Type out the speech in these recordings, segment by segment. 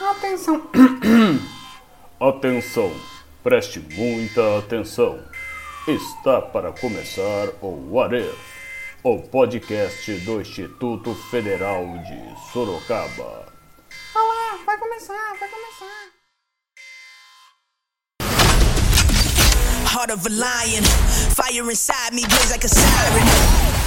Atenção. Atenção, preste muita atenção. Está para começar o What If, o podcast do Instituto Federal de Sorocaba. Olá, vai começar, vai começar. Heart of a lion, fire inside me blaze like a siren.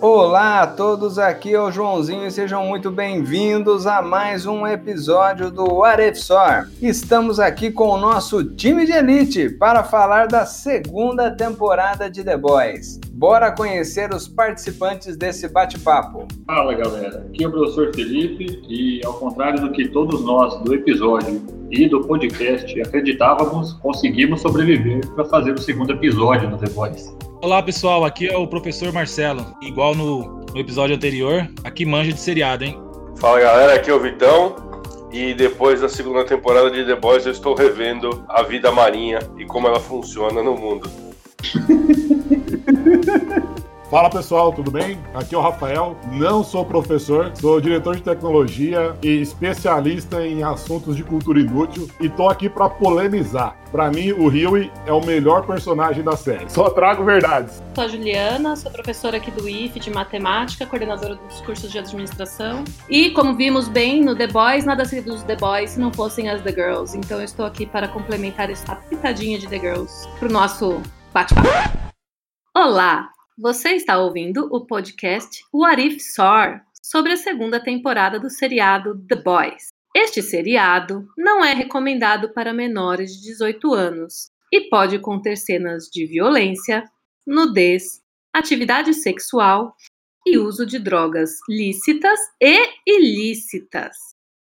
Olá a todos, aqui é o Joãozinho e sejam muito bem-vindos a mais um episódio do What If. Estamos aqui com o nosso time de elite para falar da segunda temporada de The Boys. Bora conhecer os participantes desse bate-papo. Fala galera, aqui é o professor Felipe e ao contrário do que todos nós do episódio e do podcast acreditávamos, conseguimos sobreviver para fazer o segundo episódio do The Boys. Olá pessoal, aqui é o professor Marcelo. Igual no, no episódio anterior, aqui manja de seriado, hein? Fala galera, aqui é o Vitão. E depois da segunda temporada de The Boys, eu estou revendo a vida marinha e como ela funciona no mundo. Fala pessoal, tudo bem? Aqui é o Rafael. Não sou professor, sou diretor de tecnologia e especialista em assuntos de cultura inútil e tô aqui para polemizar. Para mim, o Huey é o melhor personagem da série. Só trago verdades. Sou a Juliana, sou professora aqui do IF de matemática, coordenadora dos cursos de administração. E como vimos bem no The Boys, nada seria dos The Boys se não fossem as The Girls. Então eu estou aqui para complementar essa pitadinha de The Girls pro nosso bate-papo. Olá! Você está ouvindo o podcast What If Sor sobre a segunda temporada do seriado The Boys. Este seriado não é recomendado para menores de 18 anos e pode conter cenas de violência, nudez, atividade sexual e uso de drogas lícitas e ilícitas.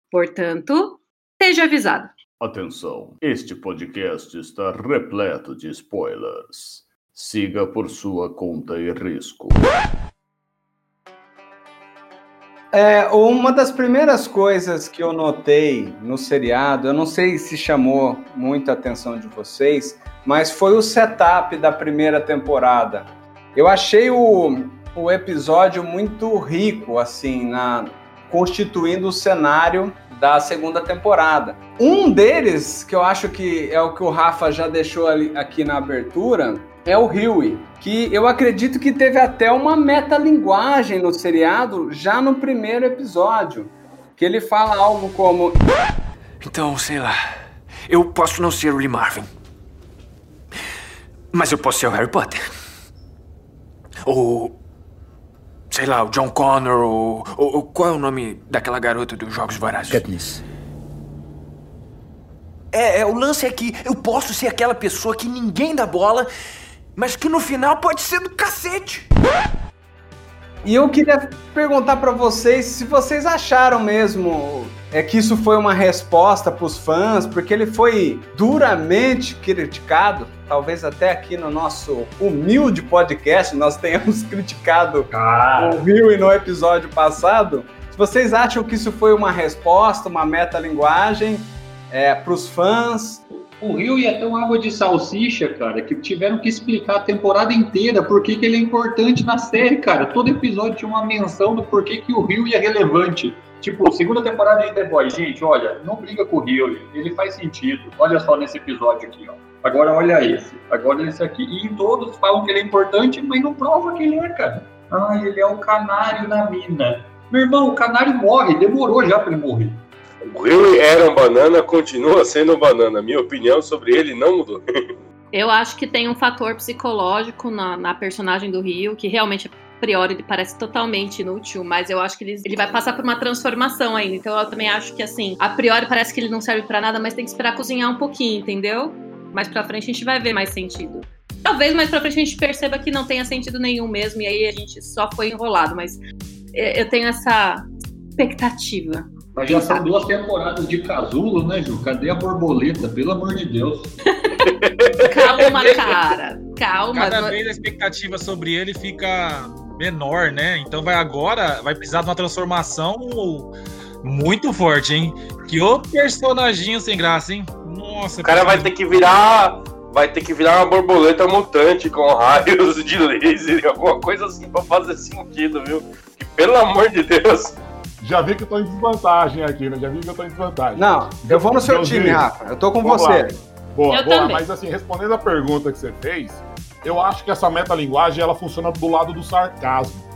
Portanto, esteja avisado. Atenção, este podcast está repleto de spoilers. Siga por sua conta e risco. É, uma das primeiras coisas que eu notei no seriado, eu não sei se chamou muito a atenção de vocês, mas foi o setup da primeira temporada. Eu achei o, o episódio muito rico, assim, na constituindo o cenário da segunda temporada. Um deles, que eu acho que é o que o Rafa já deixou ali, aqui na abertura, é o Huey, que eu acredito que teve até uma metalinguagem no seriado já no primeiro episódio, que ele fala algo como Então, sei lá. Eu posso não ser o Lee Marvin. Mas eu posso ser o Harry Potter. Ou. Sei lá, o John Connor, ou, ou, ou qual é o nome daquela garota dos Jogos Vorazes? Katniss. É, é, o lance é que eu posso ser aquela pessoa que ninguém dá bola, mas que no final pode ser do cacete. E eu queria perguntar para vocês se vocês acharam mesmo é que isso foi uma resposta para os fãs, porque ele foi duramente criticado, talvez até aqui no nosso humilde podcast nós tenhamos criticado Ah, o Will no episódio passado. Se vocês acham que isso foi uma resposta, uma metalinguagem é, para os fãs, o Rio ia ter uma água de salsicha, cara, que tiveram que explicar a temporada inteira por que, que ele é importante na série, cara. Todo episódio tinha uma menção do porquê que o Rio é relevante. Tipo, segunda temporada de The Boys, gente, olha, não briga com o Rio, ele faz sentido. Olha só nesse episódio aqui, ó. Agora olha esse, agora esse aqui. E em todos falam que ele é importante, mas não prova que ele é, cara. Ah, ele é o canário na mina. Meu irmão, o canário morre, demorou já pra ele morrer. O Huey era um banana, continua sendo um banana. Minha opinião sobre ele não mudou. Eu acho que tem um fator psicológico na, na personagem do Rio, que realmente, a priori, ele parece totalmente inútil, mas eu acho que ele, ele vai passar por uma transformação ainda. Então eu também acho que, assim, a priori parece que ele não serve pra nada, mas tem que esperar cozinhar um pouquinho, entendeu? Mais pra frente a gente vai ver mais sentido. Talvez mais pra frente a gente perceba que não tenha sentido nenhum mesmo, e aí a gente só foi enrolado, mas eh, eu tenho essa expectativa. Mas já são duas temporadas de casulo, né, Ju? Cadê a borboleta? Pelo amor de Deus. Calma, cara. Calma. Cada não- vez a expectativa sobre ele fica menor, né? Então vai agora, vai precisar de uma transformação muito forte, hein? Que o personaginho sem graça, hein? Nossa, O cara vai ter que virar. Vai ter que virar uma borboleta mutante com raios de laser, alguma coisa assim pra fazer sentido, viu? Que, pelo amor de Deus. Já vi que eu tô em desvantagem aqui, né? Já vi que eu tô em desvantagem. Não, eu vou no seu Deusinho. time, Rafa. Eu tô com Vamos você. lá. Boa, Eu boa. também. Mas assim, respondendo a pergunta que você fez, eu acho que essa metalinguagem ela funciona do lado do sarcasmo.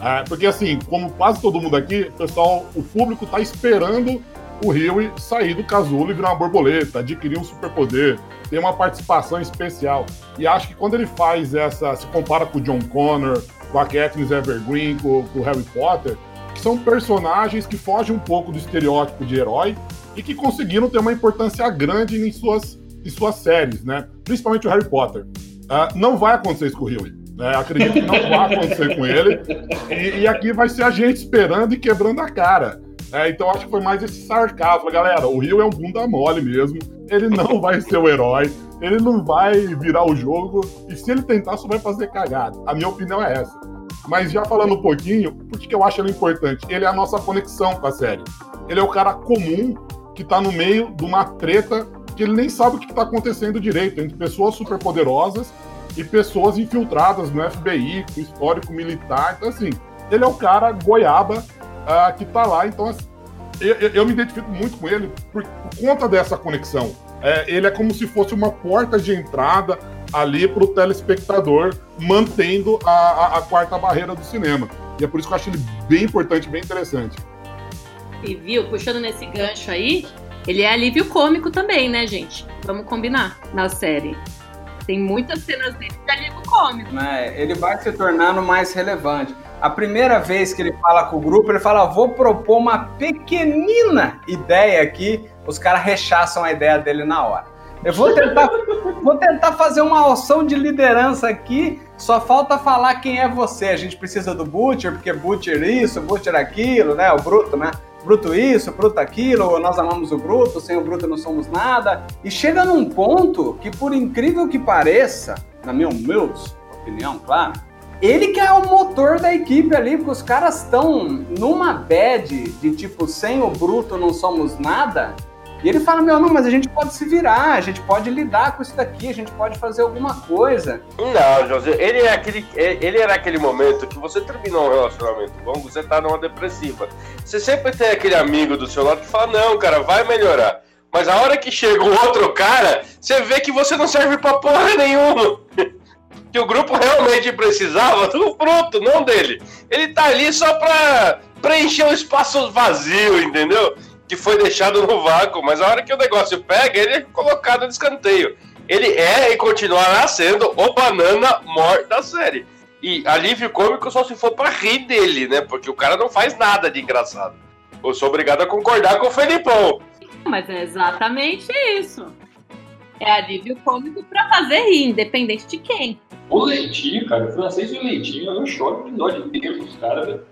É, porque assim, como quase todo mundo aqui, o pessoal, o público tá esperando o Rio sair do casulo e virar uma borboleta, adquirir um superpoder, ter uma participação especial. E acho que quando ele faz essa, se compara com o John Connor, com a Katniss Evergreen, com, com o Harry Potter, são personagens que fogem um pouco do estereótipo de herói e que conseguiram ter uma importância grande em suas, em suas séries, né? Principalmente o Harry Potter. Ah, não vai acontecer isso com o Huey. Né? Acredito que não vai acontecer com ele. E, e aqui vai ser a gente esperando e quebrando a cara. É, então acho que foi mais esse sarcasmo. Galera, o Rio é um bunda mole mesmo. Ele não vai ser o herói. Ele não vai virar o jogo. E se ele tentar, só vai fazer cagada. A minha opinião é essa. Mas já falando um pouquinho, por que eu acho ele importante? Ele é a nossa conexão com a série. Ele é o cara comum que tá no meio de uma treta que ele nem sabe o que tá acontecendo direito entre pessoas superpoderosas e pessoas infiltradas no FBI, com histórico militar. Então, assim, ele é o cara goiaba ah, que tá lá. Então, assim, eu, eu- eu me identifico muito com ele por, por conta dessa conexão. É, ele é como se fosse uma porta de entrada ali para o telespectador, mantendo a, a- a quarta barreira do cinema. E é por isso que eu acho ele bem importante, bem interessante. E viu, puxando nesse gancho aí, ele é alívio cômico também, né, gente? Vamos combinar na série. Tem muitas cenas dele de alívio cômico. né, ele vai se tornando mais relevante. A primeira vez que ele fala com o grupo, ele fala: vou propor uma pequenina ideia aqui. Os caras rechaçam a ideia dele na hora. Eu vou tentar, vou tentar fazer uma ação de liderança aqui. Só falta falar quem é você. A gente precisa do Butcher, porque Butcher isso, Butcher aquilo, né? O Bruto, né? Bruto isso, Bruto aquilo, nós amamos o Bruto, sem o Bruto não somos nada. E chega num ponto que, por incrível que pareça, na minha humilde opinião, claro, ele que é o motor da equipe ali, porque os caras estão numa bad de tipo, sem o Bruto não somos nada. E ele fala, meu, não, mas a gente pode se virar, a gente pode lidar com isso daqui, a gente pode fazer alguma coisa. Não, José, ele é aquele. Ele era aquele momento que você terminou um relacionamento bom, você tá numa depressiva. Você sempre tem aquele amigo do seu lado que fala, não, cara, vai melhorar. Mas a hora que chega o outro cara, você vê que você não serve pra porra nenhuma. Que o grupo realmente precisava do bruto, não dele. Ele tá ali só pra preencher o espaço vazio, entendeu? Que foi deixado no vácuo. Mas a hora que o negócio pega, ele é colocado de escanteio. Ele é e continuará sendo o banana mor da série. E alívio cômico só se for pra rir dele, né? Porque o cara não faz nada de engraçado. Eu sou obrigado a concordar com o Felipão. Mas é exatamente isso. É alívio cômico pra fazer rir, independente de quem. O Leitinho, cara, o francês e o Leitinho, eu choro de dó de os caras, velho.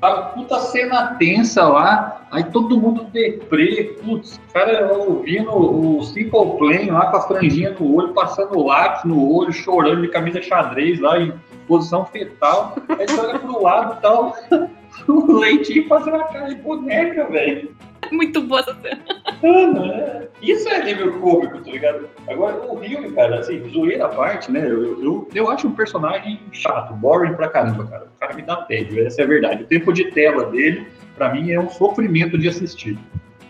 Tá puta cena tensa lá, aí todo mundo deprê, putz, cara ouvindo o Simple Plan lá com a franjinha no olho, passando lápis no olho, chorando de camisa xadrez lá em posição fetal. Aí você olha pro lado e tal, o Leitinho fazendo a cara de boneca, velho. Muito boa essa cena. Mano, é- Isso é nível cômico, tá ligado? Agora, o Rio, cara, assim, zoeira à parte, né? Eu, eu, eu acho um personagem chato, boring pra caramba, cara. O cara me dá tédio, essa é a verdade. O tempo de tela dele, pra mim, é um sofrimento de assistir.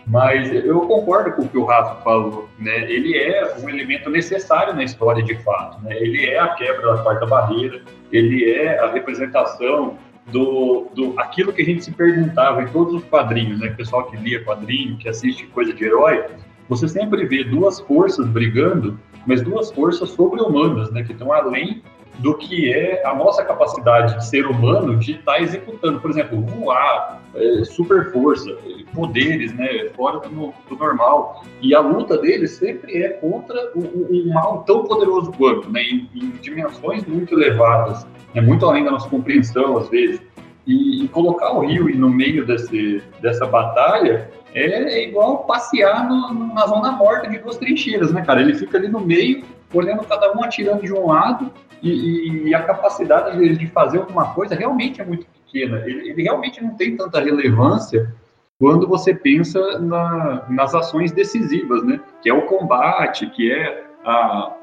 Mas eu concordo com o que o Rafa falou, né? Ele é um elemento necessário na história, de fato, né? Ele é a quebra da quarta barreira, ele é a representação do, do aquilo que a gente se perguntava em todos os quadrinhos, né? O pessoal que lia quadrinho, que assiste coisa de herói, você sempre vê duas forças brigando, mas duas forças sobre-humanas, né? Que estão além do que é a nossa capacidade de ser humano de estar executando. Por exemplo, voar, é, super força, é, poderes, né? Fora do, do normal. E a luta deles sempre é contra um, um mal tão poderoso quanto, né? Em, em dimensões muito elevadas, né? muito além da nossa compreensão, às vezes. E, e colocar o Rio no meio desse, dessa batalha é, é igual passear no- na zona morta de duas trincheiras, né, cara? Ele fica ali no meio olhando cada um atirando de um lado e, e a capacidade deles de fazer alguma coisa realmente é muito pequena. Ele, ele realmente não tem tanta relevância quando você pensa na, nas ações decisivas, né? Que é o combate, que é a,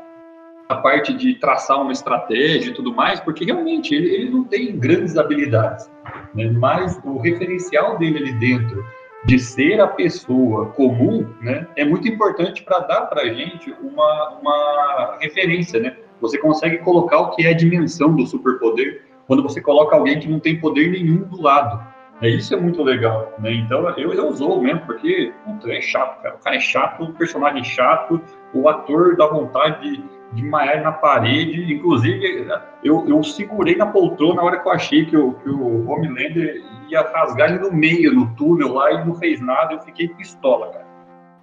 a parte de traçar uma estratégia e tudo mais, porque realmente ele, ele não tem grandes habilidades, né? Mas o referencial dele ali dentro de ser a pessoa comum, né, é muito importante para dar para a gente uma, uma referência, né? Você consegue colocar o que é a dimensão do superpoder quando você coloca alguém que não tem poder nenhum do lado. É, isso é muito legal, né? Então eu, eu usou mesmo, porque puta, é chato, cara. O cara é chato, o personagem é chato, o ator dá vontade de, de maiar na parede. Inclusive, eu, eu segurei na poltrona na hora que eu achei que o, que o Homelander ia rasgar ele no meio, no túnel lá, e não fez nada. Eu fiquei pistola, cara.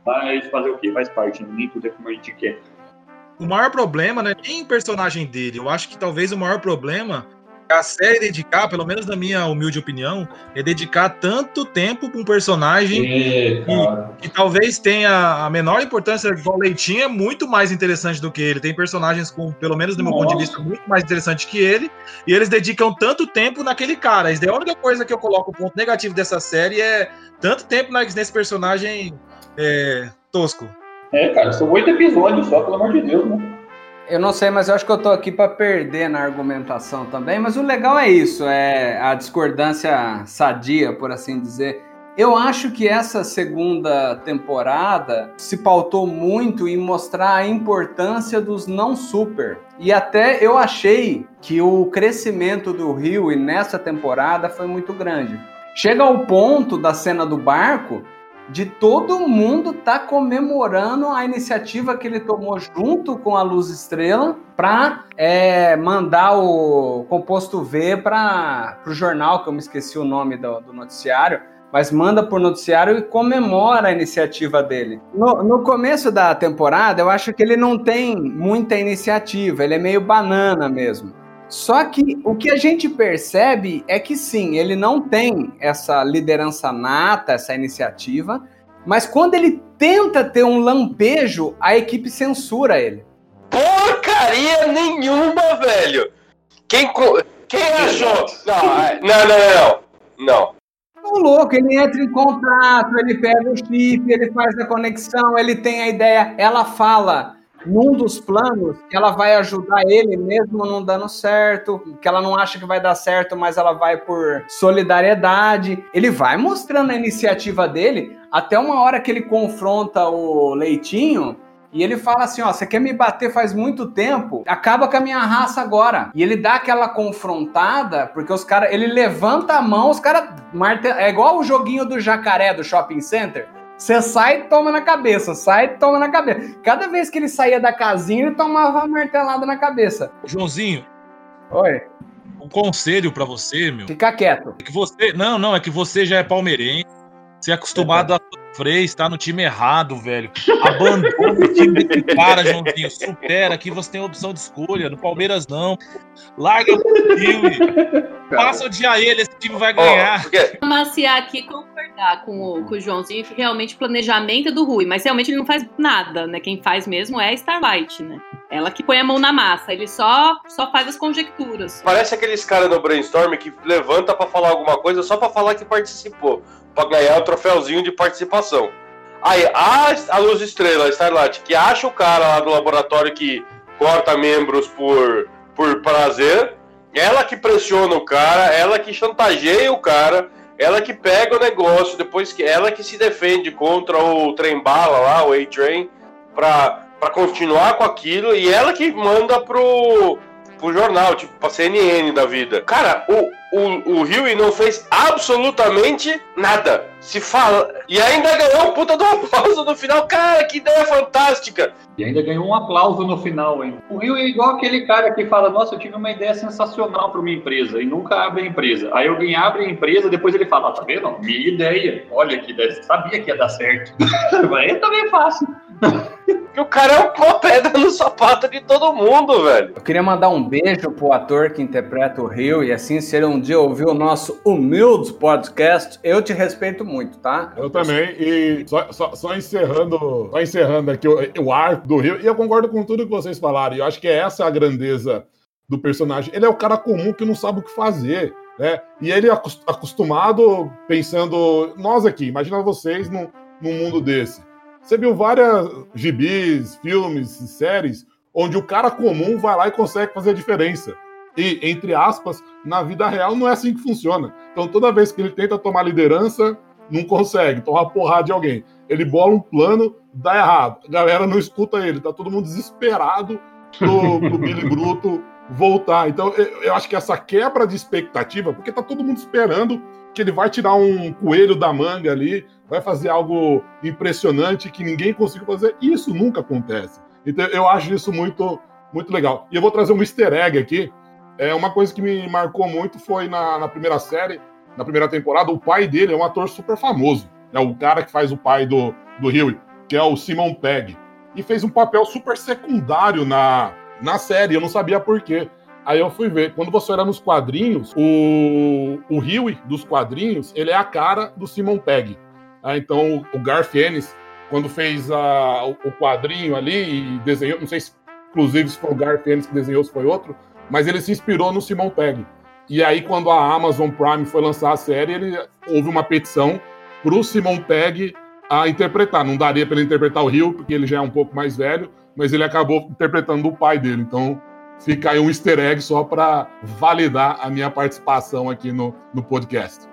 Mas fazer o quê? Faz parte, né? nem tudo é como a gente quer. O maior problema não é nem o personagem dele. Eu acho que talvez o maior problema a série dedicar, pelo menos na minha humilde opinião, é dedicar tanto tempo para um personagem que, que talvez tenha a menor importância. Igual Leitinho é muito mais interessante do que ele. Tem personagens com, pelo menos do meu ponto de vista, muito mais interessante que ele. E eles dedicam tanto tempo naquele cara. Isso é a única coisa que eu coloco o ponto negativo dessa série é tanto tempo nesse personagem é, tosco. É, cara, são oito episódios só, pelo amor de Deus, né? Eu não sei, mas eu acho que eu tô aqui para perder na argumentação também. Mas o legal é isso, é a discordância sadia, por assim dizer. Eu acho que essa segunda temporada se pautou muito em mostrar a importância dos não super. E até eu achei que o crescimento do Rio e nessa temporada foi muito grande. Chega ao ponto da cena do barco de todo mundo tá comemorando a iniciativa que ele tomou junto com a Luz Estrela para mandar o composto V para o jornal, que eu me esqueci o nome do, do noticiário, mas manda por noticiário e comemora a iniciativa dele. No, no começo da temporada, eu acho que ele não tem muita iniciativa, ele é meio banana mesmo. Só que o que a gente percebe é que sim, ele não tem essa liderança nata, essa iniciativa, mas quando ele tenta ter um lampejo, a equipe censura ele. Porcaria nenhuma, velho! Quem, quem achou? Não, é- não, não, não, não. Não. O louco, ele entra em contato, ele pega o chip, ele faz a conexão, ele tem a ideia, ela fala num dos planos que ela vai ajudar ele mesmo não dando certo, que ela não acha que vai dar certo, mas ela vai por solidariedade. Ele vai mostrando a iniciativa dele até uma hora que ele confronta o Leitinho e ele fala assim, ó, você quer me bater faz muito tempo? Acaba com a minha raça agora. E ele dá aquela confrontada, porque os caras, ele levanta a mão, os caras é igual o joguinho do jacaré do shopping center. Você sai e toma na cabeça, sai e toma na cabeça. Cada vez que ele saía da casinha, ele tomava uma martelada na cabeça. Joãozinho, Oi, um conselho pra você, meu. fica quieto. É que você. Não, não, é que você já é palmeirense. Você é acostumado a sofrer, está no time errado, velho. Abandona o time desse cara, Joãozinho. Supera que você tem opção de escolha. No Palmeiras, não. Larga o time. Passa o dia a ele, esse time vai ganhar. porque- maciar aqui e concordar com o, com o Joãozinho que realmente o planejamento é do Rui, mas realmente ele não faz nada, né? Quem faz mesmo é a Starlight, né? Ela que põe a mão na massa, ele só, só faz as conjecturas. Parece aqueles caras no brainstorm que levanta pra falar alguma coisa só pra falar que participou, Pra ganhar o troféuzinho de participação. Aí, a, a Luz Estrela, a Starlight, que acha o cara lá do laboratório que corta membros por, por prazer, ela que pressiona o cara, ela que chantageia o cara, ela que pega o negócio, depois que ela que se defende contra o trem bala lá, o A-Train, pra, pra continuar com aquilo, e ela que manda pro, pro jornal, tipo, pra CNN da vida. Cara, o, o, o não fez absolutamente nada. Se fala. E ainda ganhou um puta do aplauso no final. Cara, que ideia fantástica! E ainda ganhou um aplauso no final, hein? O Rio é igual aquele cara que fala: Nossa, eu tive uma ideia sensacional para minha empresa e nunca abre a empresa. Aí alguém abre a empresa, depois ele fala: Tá vendo? Minha ideia. Olha que ideia. Sabia que ia dar certo. Aí também é fácil. Que o cara é uma pedra no sapato de todo mundo, velho. Eu queria mandar um beijo pro ator que interpreta o Rio e assim, se ele um dia ouvir o nosso humilde podcast, eu te respeito muito, tá? Eu também, e só, só- só encerrando, só encerrando aqui o, o arco do Rio, e eu concordo com tudo que vocês falaram, e eu acho que essa é a grandeza do personagem. Ele é o cara comum que não sabe o que fazer, né? E ele é acos- acostumado pensando, nós aqui, imagina vocês num, num mundo desse. Você viu várias gibis, filmes, séries, onde o cara comum vai lá e consegue fazer a diferença. E, entre aspas, na vida real não é assim que funciona. Então, toda vez que ele tenta tomar liderança, não consegue, toma porrada de alguém. Ele bola um plano, dá errado. A galera não escuta ele, tá todo mundo desesperado pro, pro Billy Bruto voltar. Então, eu, eu acho que essa quebra de expectativa, porque tá todo mundo esperando que ele vai tirar um coelho da manga ali, vai fazer algo impressionante que ninguém conseguiu fazer. E isso nunca acontece. Então, eu acho isso muito, muito legal. E eu vou trazer um easter egg aqui. É uma coisa que me marcou muito foi na, na primeira série, na primeira temporada, o pai dele é um ator super famoso. É o cara que faz o pai do, do Huey, que é o Simon Pegg. E fez um papel super secundário na, na série, eu não sabia por quê. Aí eu fui ver. Quando você olha nos quadrinhos, o, o Huey dos quadrinhos, ele é a cara do Simon Pegg. Ah, então o Garth Ennis, quando fez a, o, o quadrinho ali e desenhou, não sei se inclusive se foi o Garth Ennis que desenhou, se foi outro, mas ele se inspirou no Simon Pegg. E aí, quando a Amazon Prime foi lançar a série, ele, houve uma petição pro Simon Pegg a interpretar. Não daria para ele interpretar o Rio, porque ele já é um pouco mais velho, mas ele acabou interpretando o pai dele. Então, fica aí um easter egg só para validar a minha participação aqui no, no podcast.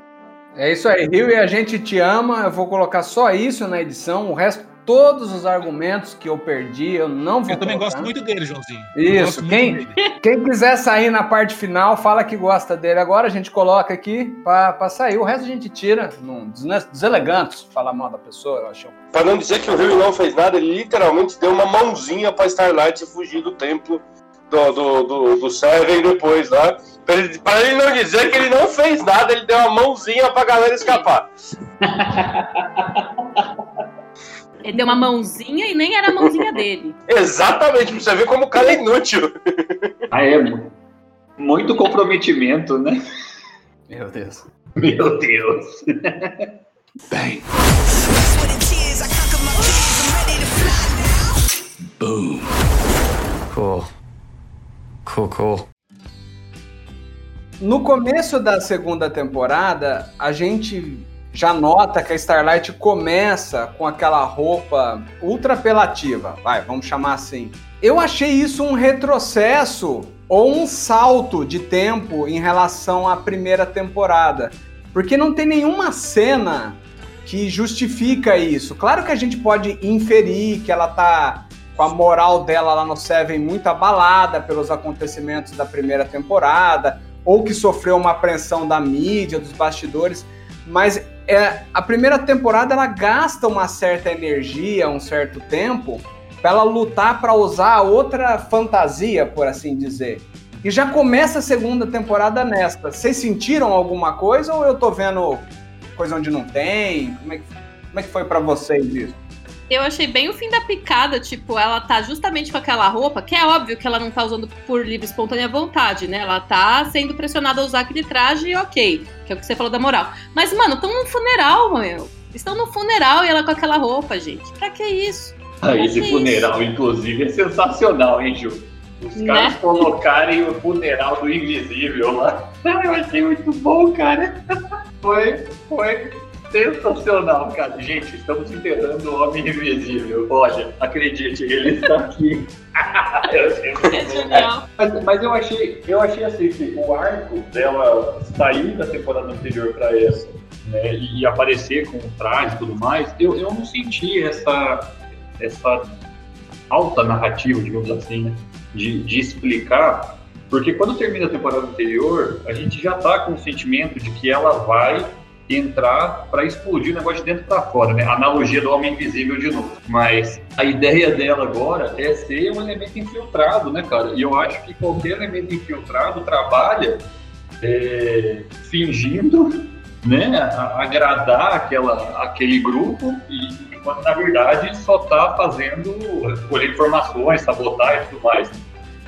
É isso aí, Rio, e a gente te ama. Eu vou colocar só isso na edição, o resto, todos os argumentos que eu perdi, eu não vou Eu também colocar. gosto muito dele, Joãozinho. Isso, quem, dele. quem quiser sair na parte final, fala que gosta dele agora, a gente coloca aqui pra sair. O resto a gente tira. Não, desne- deselegante falar mal da pessoa, eu acho. Pra não dizer que o Rio não fez nada, ele literalmente deu uma mãozinha pra Starlight fugir do templo do, do, do, do Seven depois lá. Pra ele, pra ele não dizer que ele não fez nada, ele deu uma mãozinha pra galera escapar. Ele deu uma mãozinha e nem era a mãozinha dele. Exatamente, pra você ver como o cara é inútil. Ah, é. mu- Muito comprometimento, né? Meu Deus. Meu Deus. Fly now. Cool. Cool, cool. No começo da segunda temporada, a gente já nota que a Starlight começa com aquela roupa ultra apelativa, vai, vamos chamar assim. Eu achei isso um retrocesso ou um salto de tempo em relação à primeira temporada, porque não tem nenhuma cena que justifica isso. Claro que a gente pode inferir que ela tá com a moral dela lá no Seven muito abalada pelos acontecimentos da primeira temporada, ou que sofreu uma apreensão da mídia, dos bastidores, mas é, a primeira temporada ela gasta uma certa energia, um certo tempo, para ela lutar para usar outra fantasia, por assim dizer. E já começa a segunda temporada nesta. Vocês sentiram alguma coisa ou eu tô vendo coisa onde não tem? Como é que, como é que foi para vocês isso? Eu achei bem o fim da picada, tipo, ela tá justamente com aquela roupa, que é óbvio que ela não tá usando por livre espontânea vontade, né? Ela tá sendo pressionada a usar aquele traje e ok, que é o que você falou da moral. Mas, mano, estão num funeral, meu. Estão no funeral e ela com aquela roupa, gente. Pra que isso? Ah, esse Que funeral, inclusive, é sensacional, hein, Ju? Os Né? caras colocarem o funeral do invisível lá. Ah, Eu achei muito bom, cara. Foi, foi sensacional, cara. Gente, estamos enterrando o homem invisível. Olha, acredite, ele está aqui. É genial. Mas, mas eu achei, eu achei assim que o arco dela sair da temporada anterior para essa, né, e, e aparecer com o traje e tudo mais, eu, eu não senti essa essa alta narrativa, digamos assim, né, de, de explicar, porque quando termina a temporada anterior, a gente já tá com o sentimento de que ela vai entrar para explodir o negócio de dentro para fora, né? Analogia do homem invisível de novo. Mas a ideia dela agora é ser um elemento infiltrado, né, cara? E eu acho que qualquer elemento infiltrado trabalha é, fingindo né, agradar aquela, aquele grupo e enquanto na verdade só está fazendo colher informações, sabotar e tudo mais.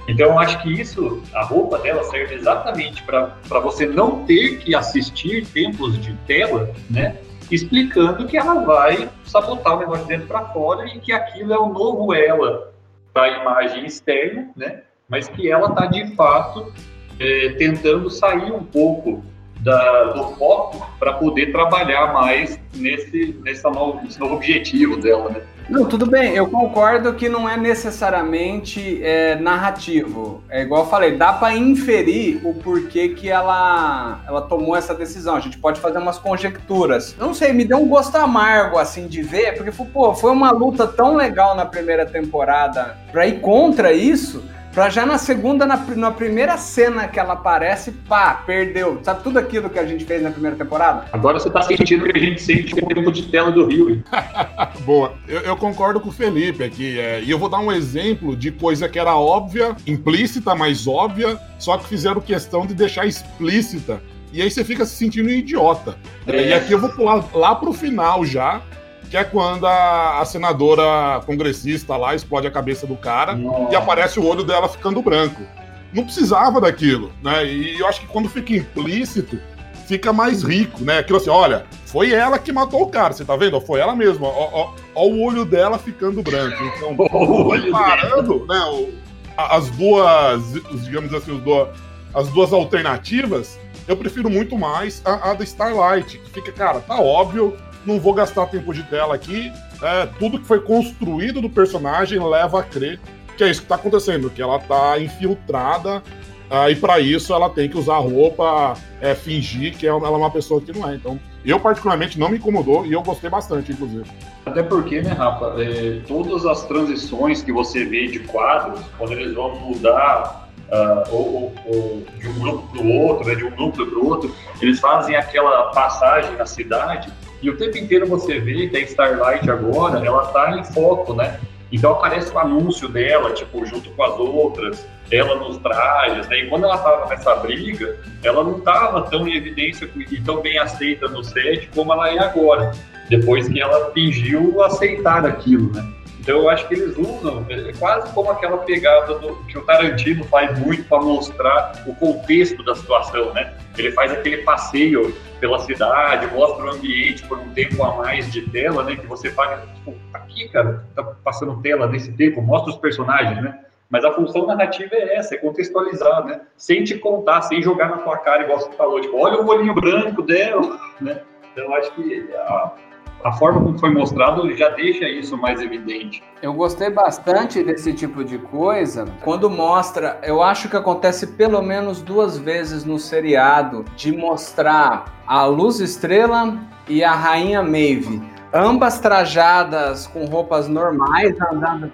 Então acho que isso, a roupa dela serve exatamente para você não ter que assistir tempos de tela, né? Explicando que ela vai sabotar o negócio de dentro para fora e que aquilo é o novo ela da imagem externa, né? Mas que ela está de fato eh, tentando sair um pouco da- do foco para poder trabalhar mais nesse, nessa novo, nesse novo objetivo dela, né? Não, tudo bem, eu concordo que não é necessariamente é, narrativo. É igual eu falei, dá pra inferir o porquê que ela, ela tomou essa decisão. A gente pode fazer umas conjecturas. Não sei, me deu um gosto amargo assim de ver, porque pô, foi uma luta tão legal na primeira temporada pra ir contra isso. Pra já na segunda, na, na primeira cena que ela aparece, pá, perdeu. Sabe tudo aquilo que a gente fez na primeira temporada? Agora você está sentindo o que a gente sente com o tempo de tela do Rio. Boa. Eu, eu concordo com o Felipe aqui. é, e eu vou dar um exemplo de coisa que era óbvia, implícita, mas óbvia, só que fizeram questão de deixar explícita. E aí você fica se sentindo um idiota. É. E aqui eu vou pular lá pro final já, que é quando a, a senadora congressista lá explode a cabeça do cara e aparece o olho dela ficando branco. Não precisava daquilo, né? E eu acho que quando fica implícito, fica mais rico, né? Aquilo assim, olha, foi ela que matou o cara, você tá vendo? Foi ela mesma. Ó, ó, ó o olho dela ficando branco. Então, comparando, né, o- as duas, os- digamos assim, os as duas alternativas, eu prefiro muito mais a, a da Starlight, que fica, cara, tá óbvio, não vou gastar tempo de tela aqui, é, tudo que foi construído do personagem leva a crer que é isso que tá acontecendo, que ela tá infiltrada ah, e para isso ela tem que usar roupa, é, fingir que ela é uma pessoa que não é. Então, eu particularmente não me incomodou e eu gostei bastante, inclusive. Até porque, né, Rafa, é, todas as transições que você vê de quadros, quando eles vão mudar ou, ou- ou de um grupo para o outro, né, de um núcleo para o outro, eles fazem aquela passagem na cidade e o tempo inteiro você vê que a Starlight agora, ela tá em foco, né? Então aparece o anúncio dela, tipo, junto com as outras, ela nos trajes, né? E quando ela tava nessa briga, ela não tava tão em evidência e tão bem aceita no set como ela é agora depois que ela fingiu aceitar aquilo, né? Então eu acho que eles usam é quase como aquela pegada do, que o Tarantino faz muito para mostrar o contexto da situação, né? Ele faz aquele passeio pela cidade, mostra o ambiente por um tempo a mais de tela, né? Que você paga, tipo, aqui, cara, tá passando tela nesse tempo, mostra os personagens, né? Mas a função narrativa é essa, é contextualizar, né? Sem te contar, sem jogar na tua cara, igual você falou, tipo, olha o olhinho branco dela, né? Então acho que a, a forma como foi mostrado já deixa isso mais evidente. Eu gostei bastante desse tipo de coisa quando mostra. Eu acho que acontece pelo menos duas vezes no seriado de mostrar a Luz Estrela e a Rainha Maeve, ambas trajadas com roupas normais, andando,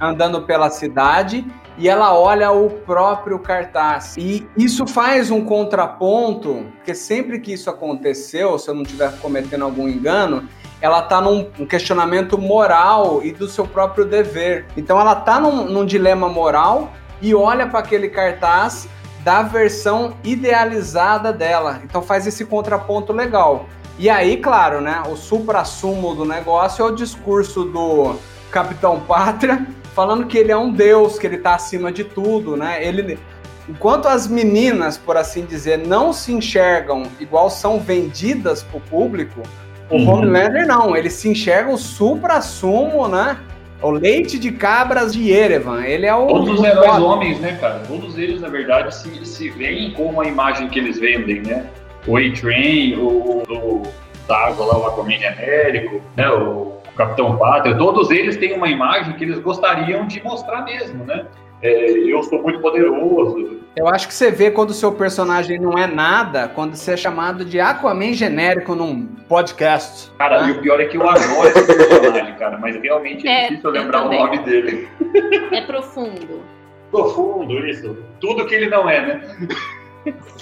andando pela cidade. E ela olha o próprio cartaz. E isso faz um contraponto, porque sempre que isso aconteceu, se eu não estiver cometendo algum engano, ela tá num um questionamento moral e do seu próprio dever. Então ela tá num, num dilema moral e olha para aquele cartaz da versão idealizada dela. Então faz esse contraponto legal. E aí, claro, né, o supra-sumo do negócio é o discurso do Capitão Pátria falando que ele é um deus, que ele tá acima de tudo, né? Ele enquanto as meninas, por assim dizer, não se enxergam igual são vendidas pro público, o Uhum. Homelander não, ele se enxerga o supra-sumo, né? O leite de cabras de Erevan. Ele é o. Todos os o heróis homens, né, cara? Todos eles, na verdade, se, se veem como a imagem que eles vendem, né? O A-Train, o, o da água lá, o Aquaman genérico, né? O Capitão Pátria, todos eles têm uma imagem que eles gostariam de mostrar mesmo, né? É, eu sou muito poderoso. Eu acho que você vê quando o seu personagem não é nada, quando você é chamado de Aquaman genérico num podcast. Cara, né? e o pior é que eu adoro esse personagem, cara, mas realmente é, É, difícil lembrar o também. nome dele. É profundo. Profundo, isso. Tudo que ele não é, né?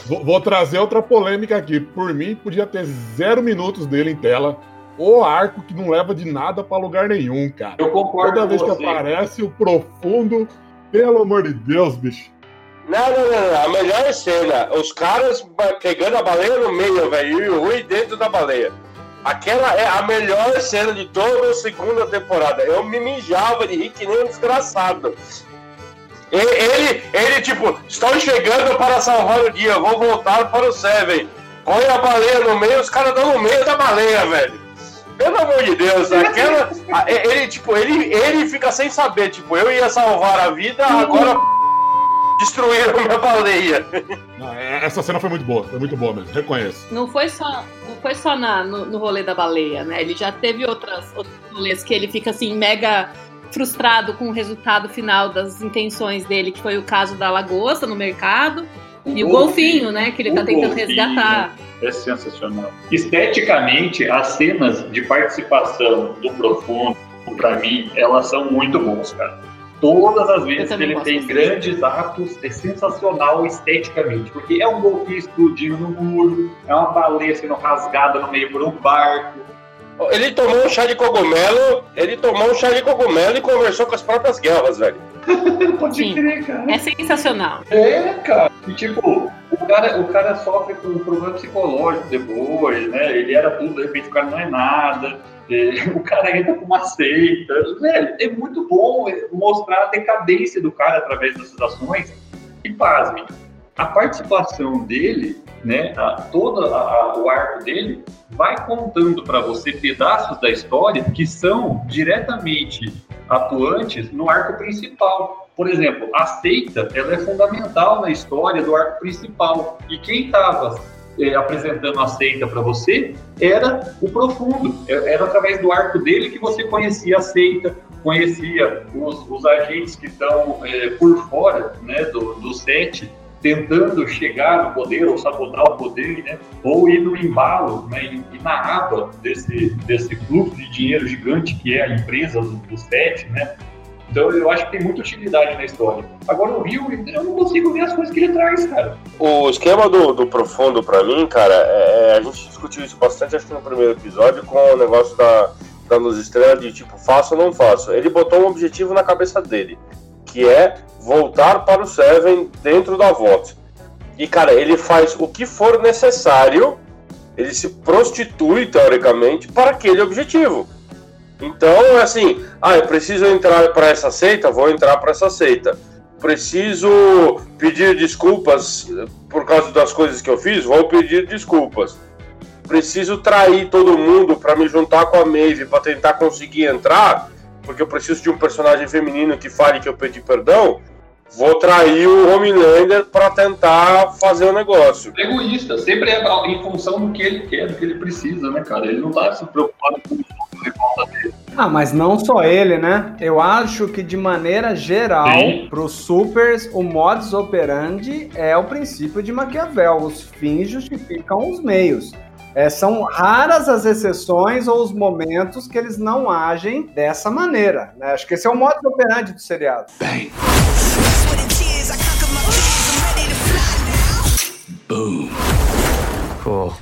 Vou, vou trazer outra polêmica aqui. Por mim, podia ter zero minutos dele em tela. O arco que não leva de nada pra lugar nenhum, cara. Eu concordo Toda com vez que você. aparece o profundo, pelo amor de Deus, bicho. Não, não, não, não. A melhor cena, os caras pegando a baleia no meio, velho, e o Rui dentro da baleia. Aquela é a melhor cena de toda a segunda temporada. Eu me mijava de rir que nem um desgraçado. E- Ele, ele, tipo, estou chegando para salvar o dia, vou voltar para o Seven. Põe a baleia no meio, os caras estão no meio da baleia, velho. Pelo amor de Deus, aquela. a- Ele, tipo, ele, ele fica sem saber, tipo, eu ia salvar a vida, agora destruíram minha baleia. Não, é- essa cena foi muito boa, foi muito boa mesmo, reconheço. Não foi só, não foi só na- no, no rolê da baleia, né? Ele já teve outras, outros rolês que ele fica assim, mega frustrado com o resultado final das intenções dele, que foi o caso da lagosta no mercado. E o golfinho, né? Que ele tá O tentando golfinho. resgatar. É sensacional. Esteticamente, as cenas de participação do Profundo, pra mim, elas são muito boas, cara. Todas as vezes que ele tem grandes atos, é sensacional esteticamente. Porque é um golfinho explodindo no muro, é uma baleia sendo rasgada no meio por um barco. Ele tomou um chá de cogumelo, ele tomou um chá de cogumelo e conversou com as próprias guerras, velho. Pode Sim. crer, cara. É sensacional. É, cara. E, tipo, o cara, o cara sofre com um problema psicológico depois, né? Ele era tudo, de repente o cara não é nada. É, o cara entra com uma seita. Velho, é muito bom mostrar a decadência do cara através dessas ações. E pasmem, a participação dele, né? A, todo a- a- o arco dele vai contando para você pedaços da história que são diretamente atuantes no arco principal. Por exemplo, a seita ela é fundamental na história do arco principal. E quem estava apresentando a seita para você era o profundo. É- Era através do arco dele que você conhecia a seita, conhecia os, os agentes que estão é, por fora né, do, do set, tentando chegar no poder ou sabotar o poder, né? ou ir no embalo né? e, na aba desse, desse fluxo de dinheiro gigante que é a empresa do, do né? Então eu acho que tem muita utilidade na história. Agora o Rio, eu não consigo ver as coisas que ele traz, cara. O esquema do, do profundo pra mim, cara, é, é- a gente discutiu isso bastante, acho que no primeiro episódio, com o negócio da, da Luz Estrela de tipo, faço ou não faço. Ele botou um objetivo na cabeça dele, que é voltar para o Seven dentro da VOT. E, cara, ele faz o que for necessário, ele se prostitui, teoricamente, para aquele objetivo. Então, é assim, ah, eu preciso entrar para essa seita, vou entrar para essa seita. Preciso pedir desculpas eh, por causa das coisas que eu fiz, vou pedir desculpas. Preciso trair todo mundo para me juntar com a Maeve para tentar conseguir entrar, porque eu preciso de um personagem feminino que fale que eu pedi perdão. Vou trair o Homelander para tentar fazer o negócio. Egoísta, sempre é em função do que ele quer, do que ele precisa, né, cara? Ele não tá se preocupado com o que volta dele. Ah, mas não só ele, né? Eu acho que de maneira geral, Sim. para os supers, o modus operandi é o princípio de Maquiavel. Os fins justificam os meios. É, são raras as exceções ou os momentos que eles não agem dessa maneira. né? Acho que esse é o modus operandi do seriado. Bang. Boom. Cool.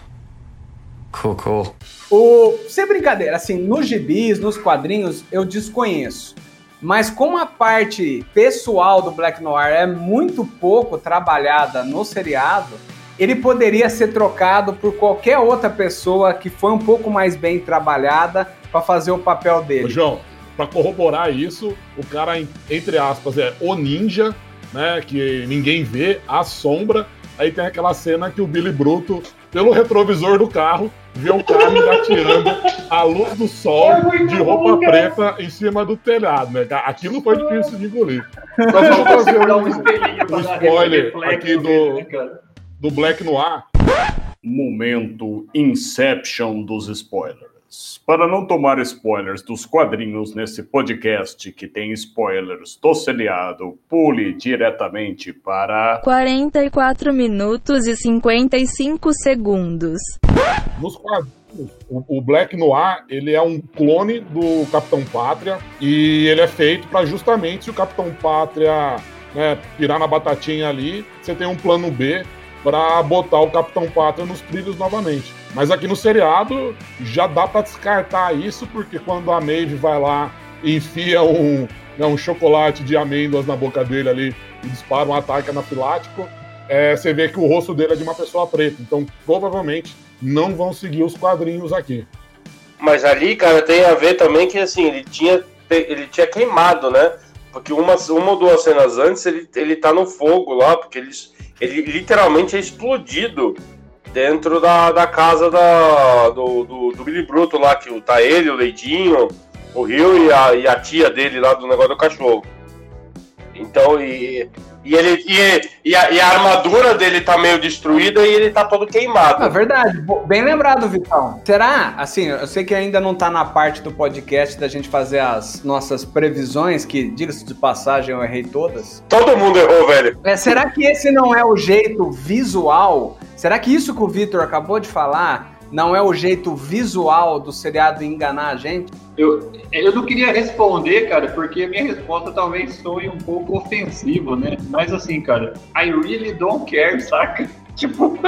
Cool, cool. O, sem brincadeira, assim, nos gibis, nos quadrinhos, eu desconheço. Mas como a parte pessoal do Black Noir é muito pouco trabalhada no seriado, ele poderia ser trocado por qualquer outra pessoa que foi um pouco mais bem trabalhada para fazer o papel Ô, dele. João, pra corroborar isso, o cara, entre aspas, é o ninja, né? Que ninguém vê, a sombra. Aí tem aquela cena que o Billy Bruto, pelo retrovisor do carro, vê o carro engateando a luz do sol É de bom, roupa cara. preta em cima do telhado, né? Aquilo foi difícil de engolir. Nós vamos fazer um um, espelhinho pra um dar spoiler aqui do, né, cara? Do Black Noir. Momento Inception dos spoilers. Para não tomar spoilers dos quadrinhos nesse podcast que tem spoilers do seriado, pule diretamente para 44 minutos e 55 segundos. Nos quadrinhos, o, Black Noir, ele é um clone do Capitão Pátria e ele é feito para justamente se o Capitão Pátria né, pirar na batatinha ali, você tem um plano B para botar o Capitão Pátria nos trilhos novamente. Mas aqui no seriado já dá para descartar isso, porque quando a Maeve vai lá enfia um, né, um chocolate de amêndoas na boca dele ali e dispara um ataque anafilático, é, você vê que o rosto dele é de uma pessoa preta. Então, provavelmente, não vão seguir os quadrinhos aqui. Mas ali, cara, tem a ver também que assim, ele tinha, ele tinha queimado, né? Porque uma, uma ou duas cenas antes ele, ele tá no fogo lá, porque ele, ele literalmente é explodido dentro da, da casa da, do, do, do Billy Bruto lá, que tá ele, o Leidinho, o Rio e a, e a tia dele lá do negócio do cachorro. Então, e, e ele e, e, a, e, a, armadura dele tá meio destruída e ele tá todo queimado. É verdade, bem lembrado, Vitão. Será? Assim, eu sei que ainda não tá na parte do podcast da gente fazer as nossas previsões, que, diga-se de passagem, eu errei todas. Todo mundo errou, velho. É, será que esse não é o jeito visual? Será que isso que o Vitor acabou de falar não é o jeito visual do seriado enganar a gente? Eu, eu não queria responder, cara, porque a minha resposta talvez soe um pouco ofensivo, né? Mas assim, cara, I really don't care, saca? Tipo,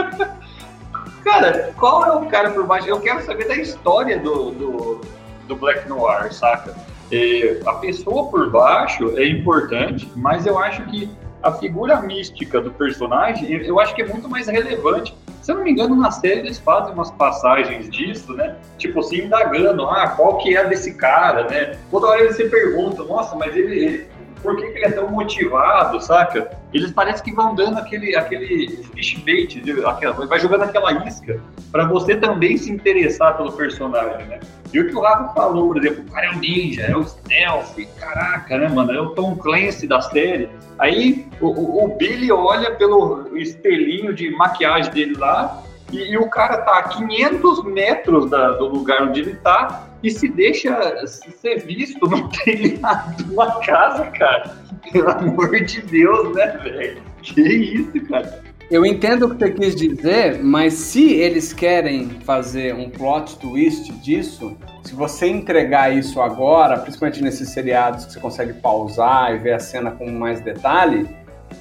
cara, qual é o cara por baixo? Eu quero saber da história do, do, do Black Noir, saca? E a pessoa por baixo é importante, mas eu acho que a figura mística do personagem, eu acho que é muito mais relevante. Se eu não me engano, na série eles fazem umas passagens disso, né? Tipo assim, indagando, ah, qual que é desse cara, né? Toda hora eles se perguntam, nossa, mas ele, ele por que, que, ele é tão motivado, saca? Eles parecem que vão dando aquele, aquele fish bait, aquela, vai jogando aquela isca para você também se interessar pelo personagem, né? E o que o Rafa falou, por exemplo, o cara é um ninja, é o stealth, caraca, né, mano? É o Tom Clancy da série. Aí o, o, o Billy olha pelo espelhinho de maquiagem dele lá e, e, o cara tá a 500 metros da, do lugar onde ele tá e se deixa ser visto no telhado de uma casa, cara. Pelo amor de Deus, né, velho? Que isso, cara? Eu entendo o que você quis dizer, mas se eles querem fazer um plot twist disso, se você entregar isso agora, principalmente nesses seriados que você consegue pausar e ver a cena com mais detalhe,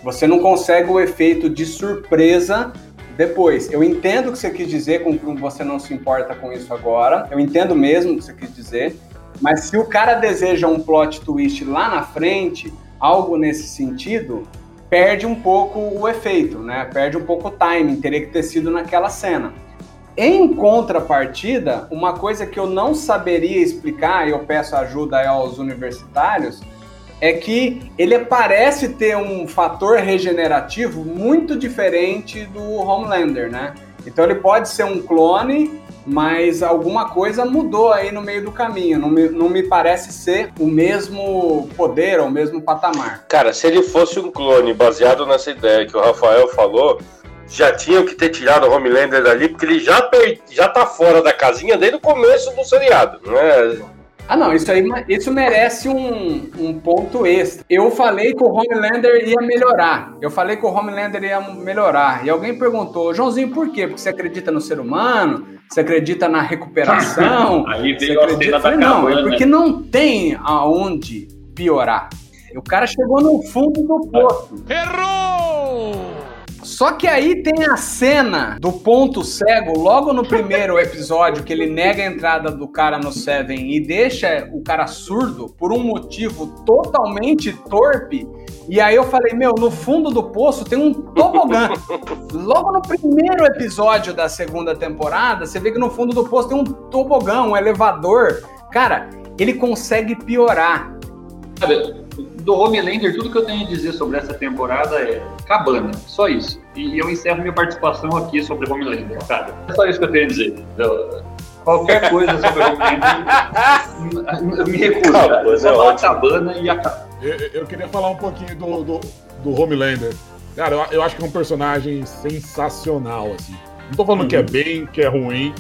você não consegue o efeito de surpresa depois, eu entendo o que você quis dizer, com que você não se importa com isso agora. Eu entendo mesmo o que você quis dizer. Mas se o cara deseja um plot twist lá na frente, algo nesse sentido, perde um pouco o efeito, né? Perde um pouco o timing, teria que ter sido naquela cena. Em contrapartida, uma coisa que eu não saberia explicar, e eu peço ajuda aos universitários, é que ele parece ter um fator regenerativo muito diferente do Homelander, né? Então ele pode ser um clone, mas alguma coisa mudou aí no meio do caminho. Não me, não me parece ser o mesmo poder ou o mesmo patamar. Cara, se ele fosse um clone baseado nessa ideia que o Rafael falou, já tinham que ter tirado o Homelander dali, porque ele já, per... já tá fora da casinha desde o começo do seriado, né? Ah, não, isso aí isso merece um, um ponto extra. Eu falei que o Homelander ia melhorar. Eu falei que o Homelander ia melhorar. E alguém perguntou, Joãozinho, por quê? Porque você acredita no ser humano? Você acredita na recuperação? aí você veio acredita... a falei, Não, é porque não tem aonde piorar. O cara chegou no fundo do poço. Errou! Só que aí tem a cena do ponto cego, logo no primeiro episódio, que ele nega a entrada do cara no Seven e deixa o cara surdo por um motivo totalmente torpe. E aí eu falei, meu, no fundo do poço tem um tobogã. Logo no primeiro episódio da segunda temporada, você vê que no fundo do poço tem um tobogã, um elevador. Cara, ele consegue piorar. Do Homelander, tudo que eu tenho a dizer sobre essa temporada é cabana, só isso. E eu encerro minha participação aqui sobre Homelander, cara. É só isso que eu tenho a dizer. Eu, qualquer coisa sobre Homelander, eu me recuso. Cabana, só é cabana e acaba. Eu, eu, queria falar um pouquinho do, do, do Homelander. Cara, eu, eu, acho que é um personagem sensacional, assim. Não tô falando uhum. que é bem, que é ruim,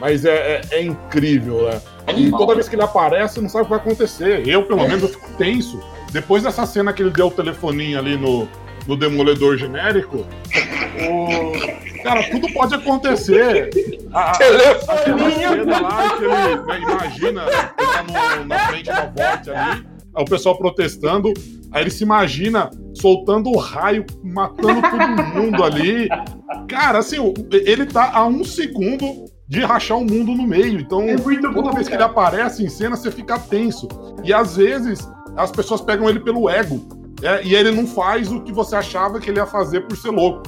mas é, é, é incrível, né? E toda vez que ele aparece, não sabe o que vai acontecer. Eu, pelo menos, eu fico tenso. Depois dessa cena que ele deu o telefoninho ali no, no Demoledor genérico, o... cara, tudo pode acontecer. A, telefoninho! cena lá que ele né, imagina, ele tá no, na frente da Volte ali, o pessoal protestando, aí ele se imagina soltando o raio, matando todo mundo ali. Cara, assim, ele tá a um segundo de rachar o mundo no meio. Então, É toda bom, vez que ele cara. aparece em cena, você fica tenso. E às vezes as pessoas pegam ele pelo ego. é, e ele não faz o que você achava que ele ia fazer por ser louco.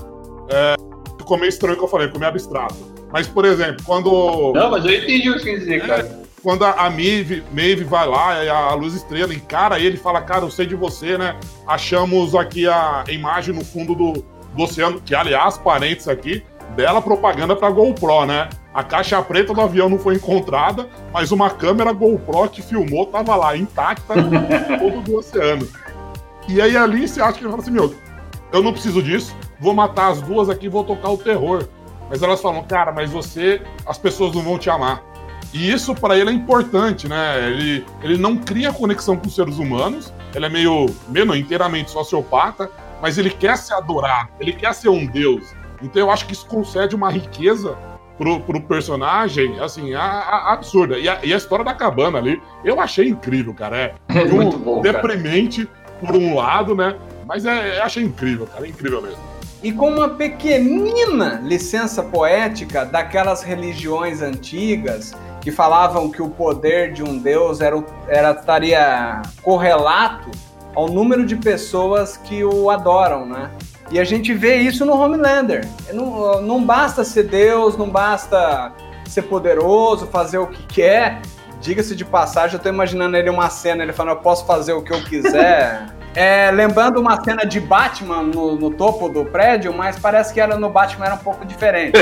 É, ficou meio estranho o que eu falei, ficou meio abstrato. Mas, por exemplo, quando. Não, mas eu entendi o que você quer dizer, cara. Quando a, a Maeve, Maeve vai lá, a Luz Estrela encara ele e fala, cara, eu sei de você, né? Achamos aqui a imagem no fundo do, do oceano, que, aliás, parênteses aqui, bela propaganda pra GoPro, né? A caixa preta do avião não foi encontrada, mas uma câmera GoPro que filmou tava lá, intacta, no fundo do oceano. E aí ali você acha que ele fala assim, meu, eu não preciso disso, vou matar as duas aqui e vou tocar o terror. Mas elas falam, cara, mas você, as pessoas não vão te amar. E isso pra ele é importante, né? Ele, ele não cria conexão com os seres humanos, ele é meio, meio inteiramente sociopata, mas ele quer ser adorado, ele quer ser um deus. Então eu acho que isso concede uma riqueza pro, pro personagem, assim, a, a- absurda. E a, e a história da cabana ali, eu achei incrível, cara. É, É um muito bom, cara. deprimente por um lado, né? Mas é, eu achei incrível, cara, é incrível mesmo. E com uma pequenina licença poética daquelas religiões antigas que falavam que o poder de um deus era, era estaria correlato ao número de pessoas que o adoram, né? E a gente vê isso no Homelander. Não, não basta ser Deus, não basta ser poderoso, fazer o que quer. Diga-se de passagem, eu tô imaginando ele uma cena, ele falando, eu posso fazer o que eu quiser. É, lembrando uma cena de Batman no, no topo do prédio, mas parece que era no Batman era um pouco diferente.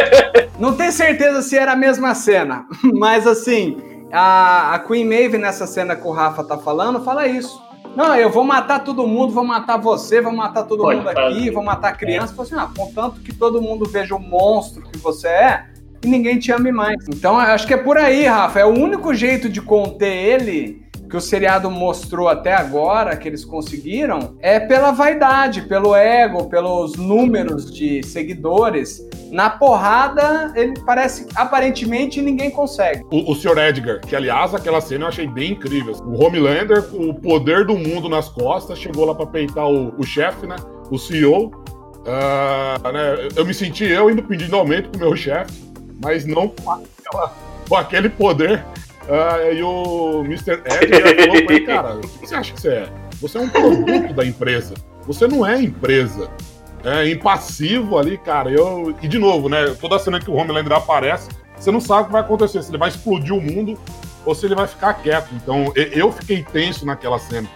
Não tenho certeza se era a mesma cena, mas assim, a, a Queen Maeve nessa cena que o Rafa tá falando, fala isso. Não, eu vou matar todo mundo, vou matar você, vou matar todo Pode mundo aqui, vou matar a criança. Fala assim, ah, contanto que todo mundo veja o monstro que você é e ninguém te ame mais. Então, eu acho que é por aí, Rafa. É o único jeito de conter ele que o seriado mostrou até agora, que eles conseguiram, é pela vaidade, pelo ego, pelos números de seguidores. Na porrada, ele parece aparentemente ninguém consegue. O, o Sr. Edgar, que aliás, aquela cena eu achei bem incrível. O Homelander, com o poder do mundo nas costas, chegou lá pra peitar o, o chefe, né? O CEO. Ah, né, Eu me senti eu indo pedindo aumento pro meu chefe, mas não com, aquela- com aquele poder. Ah, e o Mr. Edgar falou pra ele, cara, o que você acha que você é? Você é um produto da empresa. Você não é empresa. É impassivo ali, cara. Eu... E de novo, né? Toda cena que o Homelander aparece, você não sabe o que vai acontecer, se ele vai explodir o mundo ou se ele vai ficar quieto. Então, eu fiquei tenso naquela cena.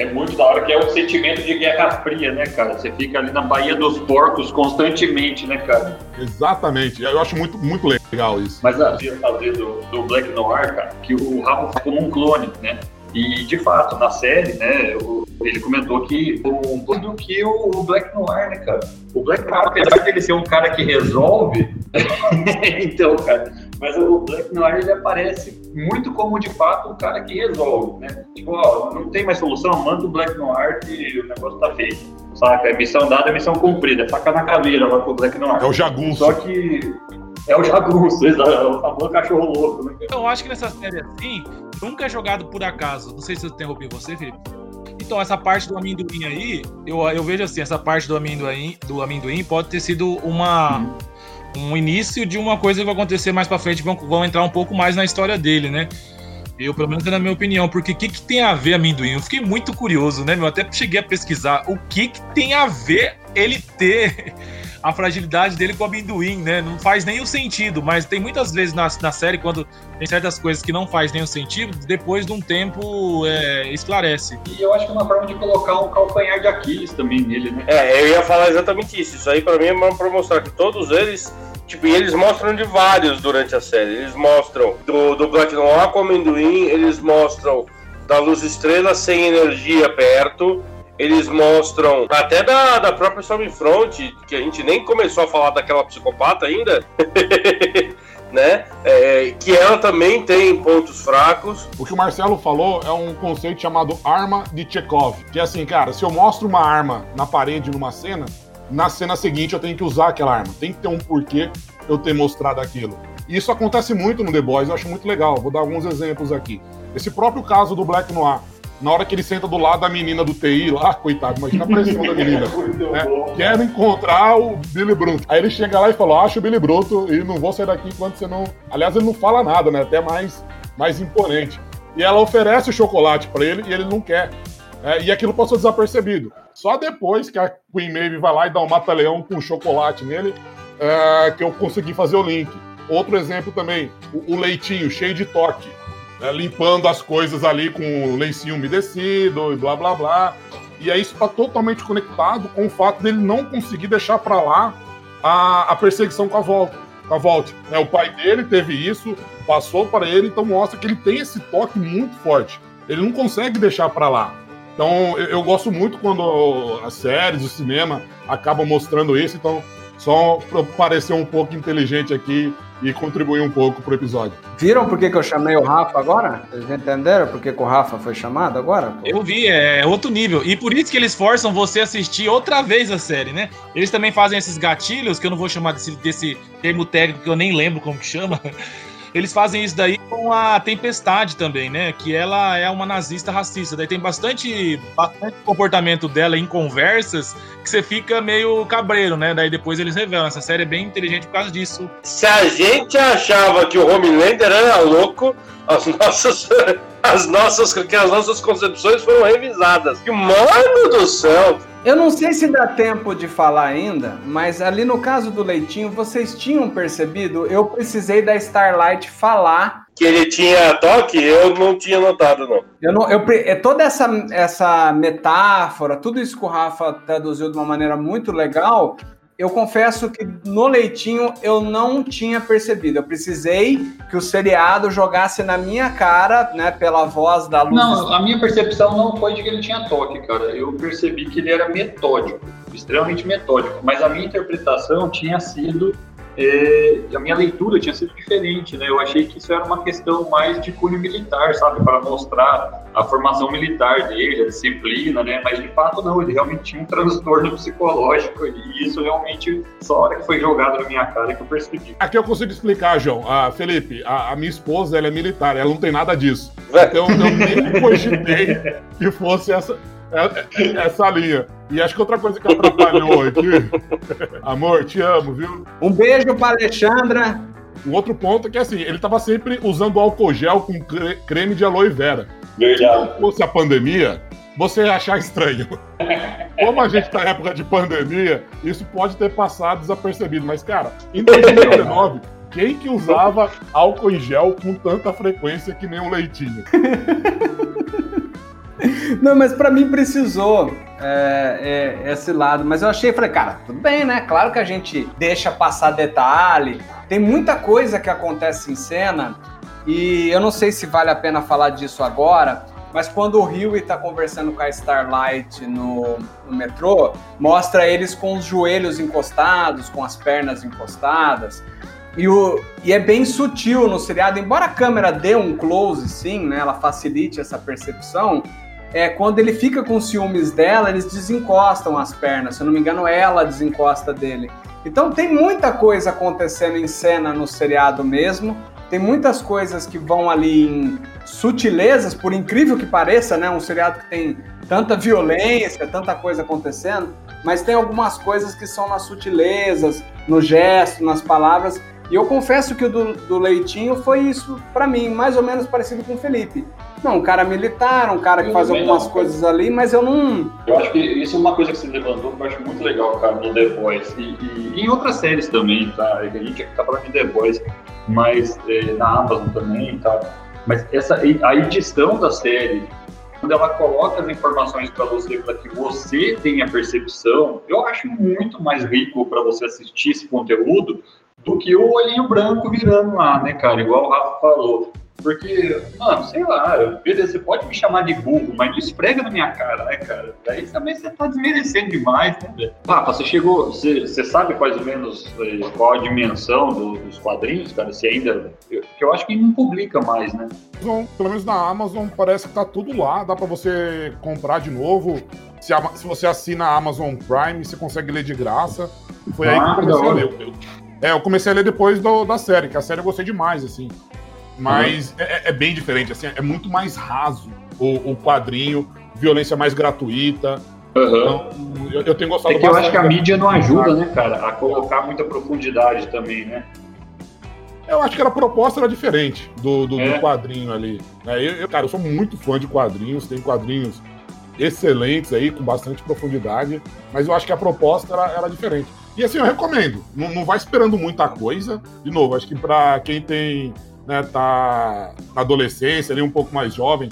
É muito da hora que é um sentimento de guerra fria, né, cara? Você fica ali na Baía dos Porcos constantemente, né, cara? Exatamente. Eu acho muito, muito legal isso. Mas a ia fazer do, do Black Noir, cara, que o Rafa ficou como um clone, né? E de fato, na série, né, o- ele comentou que o do que o, o Black Noir, né, cara? O Black Noir, apesar de ele ser um cara que resolve, então, cara, mas o Black Noir ele aparece muito como de fato um cara que resolve, né? Tipo, ó, não tem mais solução, manda o Black Noir que o negócio tá feito. Saca? É missão dada, é missão cumprida. É faca na caveira lá pro Black Noir. É o jagunço. Só que é o jagunço, exato. É o famoso cachorro louco, né? Eu acho que nessa série assim, nunca é jogado por acaso. Não sei se eu interrompi você, Felipe. Então, essa parte do amendoim aí, eu, eu vejo assim, essa parte do amendoim, do amendoim pode ter sido uma. Um início de uma coisa que vai acontecer mais pra frente, vão, vão entrar um pouco mais na história dele, né? Eu, pelo menos, é na minha opinião, porque o que, que tem a ver amendoim? Eu fiquei muito curioso, né, meu? Até cheguei a pesquisar o que, que tem a ver ele ter a fragilidade dele com o amendoim, né? Não faz nenhum sentido, mas tem muitas vezes na, na série, quando tem certas coisas que não faz nenhum sentido, depois de um tempo é, esclarece. E eu acho que é uma forma de colocar um calcanhar de Aquiles também nele, né? É, eu ia falar exatamente isso. Isso aí pra mim é pra mostrar que todos eles, tipo, e eles mostram de vários durante a série. Eles mostram do, do Black Noir com amendoim, eles mostram da Luz Estrela sem energia perto. Eles mostram até da, da própria Stormfront, que a gente nem começou a falar daquela psicopata ainda, né? É, que ela também tem pontos fracos. O que o Marcelo falou é um conceito chamado arma de Chekhov. Que é assim, cara, se eu mostro uma arma na parede numa cena, na cena seguinte eu tenho que usar aquela arma. Tem que ter um porquê eu ter mostrado aquilo. E isso acontece muito no The Boys, eu acho muito legal. Vou dar alguns exemplos aqui. Esse próprio caso do Black Noir. Na hora que ele senta do lado da menina do TI lá, coitado, imagina a pressão da menina. né? Quero encontrar o Billy Bruto. Aí ele chega lá e fala: acho o Billy Bruto e não vou sair daqui enquanto você não. Aliás, ele não fala nada, né? Até mais, mais imponente. E ela oferece o chocolate pra ele e ele não quer. É, e aquilo passou desapercebido. Só depois que a Queen Maeve vai lá e dá um mata-leão com chocolate nele, é, que eu consegui fazer o link. Outro exemplo também, o, o leitinho cheio de toque, né, limpando as coisas ali com lencinho umedecido e blá blá blá. E aí isso está totalmente conectado com o fato dele não conseguir deixar para lá a, a perseguição com a volta. Com a volta. Né, o pai dele teve isso, passou para ele, então mostra que ele tem esse toque muito forte. Ele não consegue deixar para lá. Então, eu, eu, gosto muito quando as séries, o cinema acabam mostrando isso. Então, só para parecer um pouco inteligente aqui e contribuir um pouco pro episódio. Viram por que, que eu chamei o Rafa agora? Vocês entenderam por que, que o Rafa foi chamado agora? Eu vi, é outro nível. E por isso que eles forçam você a assistir outra vez a série, né? Eles também fazem esses gatilhos, que eu não vou chamar desse, desse termo técnico que eu nem lembro como que chama. Eles fazem isso daí com a Tempestade também, né? Que ela é uma nazista racista. Daí tem bastante, bastante comportamento dela em conversas que você fica meio cabreiro, né? Daí depois eles revelam. Essa série é bem inteligente por causa disso. Se a gente achava que o Homelander era louco, as nossas, as nossas, que as nossas concepções foram revisadas. Mano do céu! Eu não sei se dá tempo de falar ainda, mas ali no caso do Leitinho, vocês tinham percebido? Eu precisei da Starlight falar. Que ele tinha toque? Eu não tinha notado, não. Eu não eu, é toda essa, essa metáfora, tudo isso que o Rafa traduziu de uma maneira muito legal, eu confesso que no Leitinho eu não tinha percebido. Eu precisei que o seriado jogasse na minha cara, né, pela voz da Luz. Não, a minha percepção não foi de que ele tinha toque, cara. Eu percebi que ele era metódico, extremamente metódico. Mas a minha interpretação tinha sido é, a minha leitura tinha sido diferente, né? Eu achei que isso era uma questão mais de cunho militar, sabe? Para mostrar a formação militar dele, a disciplina, né? Mas de fato não, ele realmente tinha um transtorno psicológico e isso realmente só a hora que foi jogado na minha cara que eu percebi. Aqui eu consigo explicar, João. Ah, Felipe, a, a minha esposa, ela é militar, ela não tem nada disso. Então eu nem cogitei que fosse essa, é, é, essa linha. E acho que outra coisa que atrapalhou aqui. Amor, te amo, viu? Um beijo pra Alexandra. Um outro ponto é que assim, ele tava sempre usando álcool gel com creme de aloe vera. Verdade. Se fosse a pandemia, você ia achar estranho. Como a gente tá em época de pandemia, isso pode ter passado desapercebido. Mas, cara, em 2019, quem que usava álcool em gel com tanta frequência que nem um leitinho? Não, mas para mim precisou é, é, esse lado. Mas eu achei, falei, cara, tudo bem, né? Claro que a gente deixa passar detalhe. Tem muita coisa que acontece em cena e eu não sei se vale a pena falar disso agora. Mas quando o Rio está conversando com a Starlight no, no, metrô, mostra eles com os joelhos encostados, com as pernas encostadas. E, o, e é bem sutil no seriado, embora a câmera dê um close, sim, né? Ela facilite essa percepção é, quando ele fica com ciúmes dela, eles desencostam as pernas. Se eu não me engano, ela desencosta dele. Então tem muita coisa acontecendo em cena no seriado mesmo. Tem muitas coisas que vão ali em sutilezas, por incrível que pareça, né? Um seriado que tem tanta violência, tanta coisa acontecendo, mas tem algumas coisas que são nas sutilezas, no gesto, nas palavras. E eu confesso que o do, do Leitinho foi isso para mim, mais ou menos parecido com o Felipe. Não, um cara militar, um cara que faz algumas não, coisas ali, mas eu não. Eu acho que isso é uma coisa que você levantou que eu acho muito legal, cara, no The Boys. E, e, e em outras séries também, tá? A gente tá falando de The Boys, mas é, na Amazon também, tá? Mas essa, a edição da série, quando ela coloca as informações para você, para que você tenha percepção, eu acho muito mais rico para você assistir esse conteúdo do que o olhinho branco virando lá, né, cara? Igual o Rafa falou. Porque, mano, sei lá, beleza, você pode me chamar de burro, mas não esfrega na minha cara, né, cara? Daí também você tá desmerecendo demais, né, velho? Rafa, você chegou, você, você sabe mais ou menos eh, qual a dimensão do, dos quadrinhos, cara? Se ainda. Eu, eu acho que não publica mais, né? Pelo menos na Amazon parece que tá tudo lá, dá pra você comprar de novo. Se, a, se você assina a Amazon Prime, você consegue ler de graça. Foi ah, aí que eu comecei a ler. Eu, é, eu comecei a ler depois do, da série, que a série eu gostei demais, assim. Mas uhum. é, é, bem diferente, assim, é muito mais raso. o, o quadrinho, violência mais gratuita. Aham. Então, eu, eu tenho gostado É que eu acho que a da- mídia não ajuda, né, cara, a colocar muita profundidade também, né? Eu acho que a proposta era diferente do, do, do É. quadrinho ali. É, eu, eu, cara, eu sou muito fã de quadrinhos, tem quadrinhos excelentes aí, com bastante profundidade, mas eu acho que a proposta era, era diferente. E assim, eu recomendo. Não, não vai esperando muita coisa. De novo, acho que pra quem tem, né, tá na adolescência, ali um pouco mais jovem,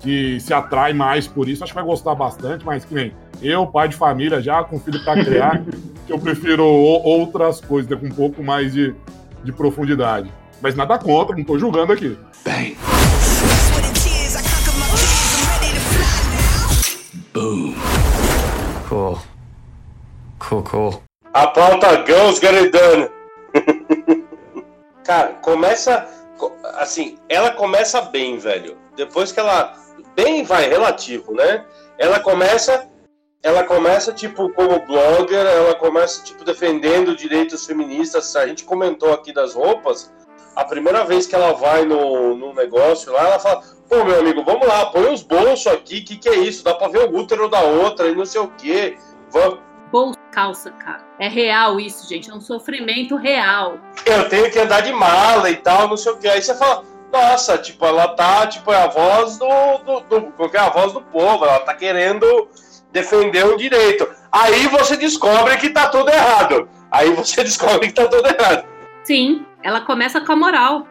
que se atrai mais por isso, acho que vai gostar bastante, mas que nem eu, pai de família já, com filho pra criar, que eu prefiro outras coisas, né, com um pouco mais de, de profundidade. Mas nada contra, não tô julgando aqui. Bang. Boom. Cool. Cool, cool. A pauta Girls Get It Done. Cara, começa. Assim, ela começa bem, velho. Depois que ela. Bem vai, relativo, né? Ela começa. Ela começa, tipo, como blogger, ela começa, tipo, defendendo direitos feministas. A gente comentou aqui das roupas. A primeira vez que ela vai no, no negócio lá, ela fala: Pô, meu amigo, vamos lá, põe os bolsos aqui, que que é isso? Dá pra ver o útero da outra e não sei o quê. Vamos. Calça, cara. É real isso, gente. É um sofrimento real. eu tenho que andar de mala e tal, não sei o que. Aí você fala, nossa, tipo, ela tá, tipo, é a voz do, do, do é a voz do povo, ela tá querendo defender um direito. Aí você descobre que tá tudo errado. Aí você descobre que tá tudo errado. Sim, ela começa com a moral.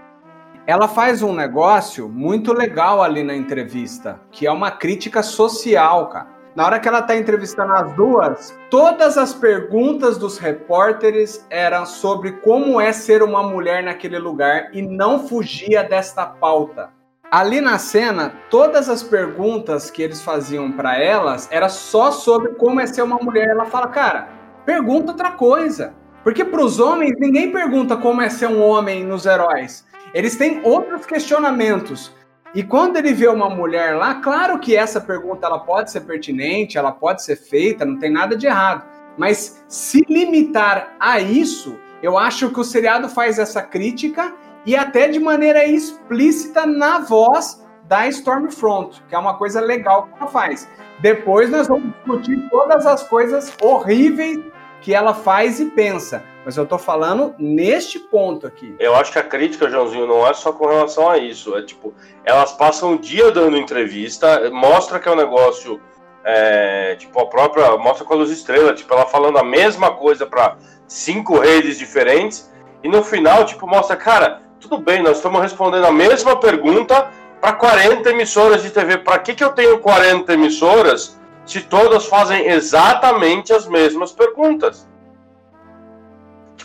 Ela faz um negócio muito legal ali na entrevista, que é uma crítica social, cara. Na hora que ela tá entrevistando as duas, todas as perguntas dos repórteres eram sobre como é ser uma mulher naquele lugar e não fugia desta pauta. Ali na cena, todas as perguntas que eles faziam para elas era só sobre como é ser uma mulher. Ela fala, cara, pergunta outra coisa. Porque para os homens, ninguém pergunta como é ser um homem nos heróis. Eles têm outros questionamentos. E quando ele vê uma mulher lá, claro que essa pergunta ela pode ser pertinente, ela pode ser feita, não tem nada de errado. Mas se limitar a isso, eu acho que o seriado faz essa crítica e até de maneira explícita na voz da Stormfront, que é uma coisa legal que ela faz. Depois nós vamos discutir todas as coisas horríveis que ela faz e pensa. Mas eu tô falando neste ponto aqui. Eu acho que a crítica, Joãozinho, não é só com relação a isso. É tipo, elas passam o dia dando entrevista, mostra que é um negócio. é, tipo, a própria. Mostra com a luz estrela, tipo, ela falando a mesma coisa para cinco redes diferentes. E no final, tipo, mostra, cara, tudo bem, nós estamos respondendo a mesma pergunta para 40 emissoras de TV. Para que, que eu tenho 40 emissoras se todas fazem exatamente as mesmas perguntas?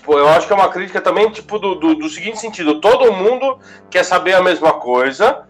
Tipo, eu acho que é uma crítica também, tipo, do, do, do seguinte sentido: todo mundo quer saber a mesma coisa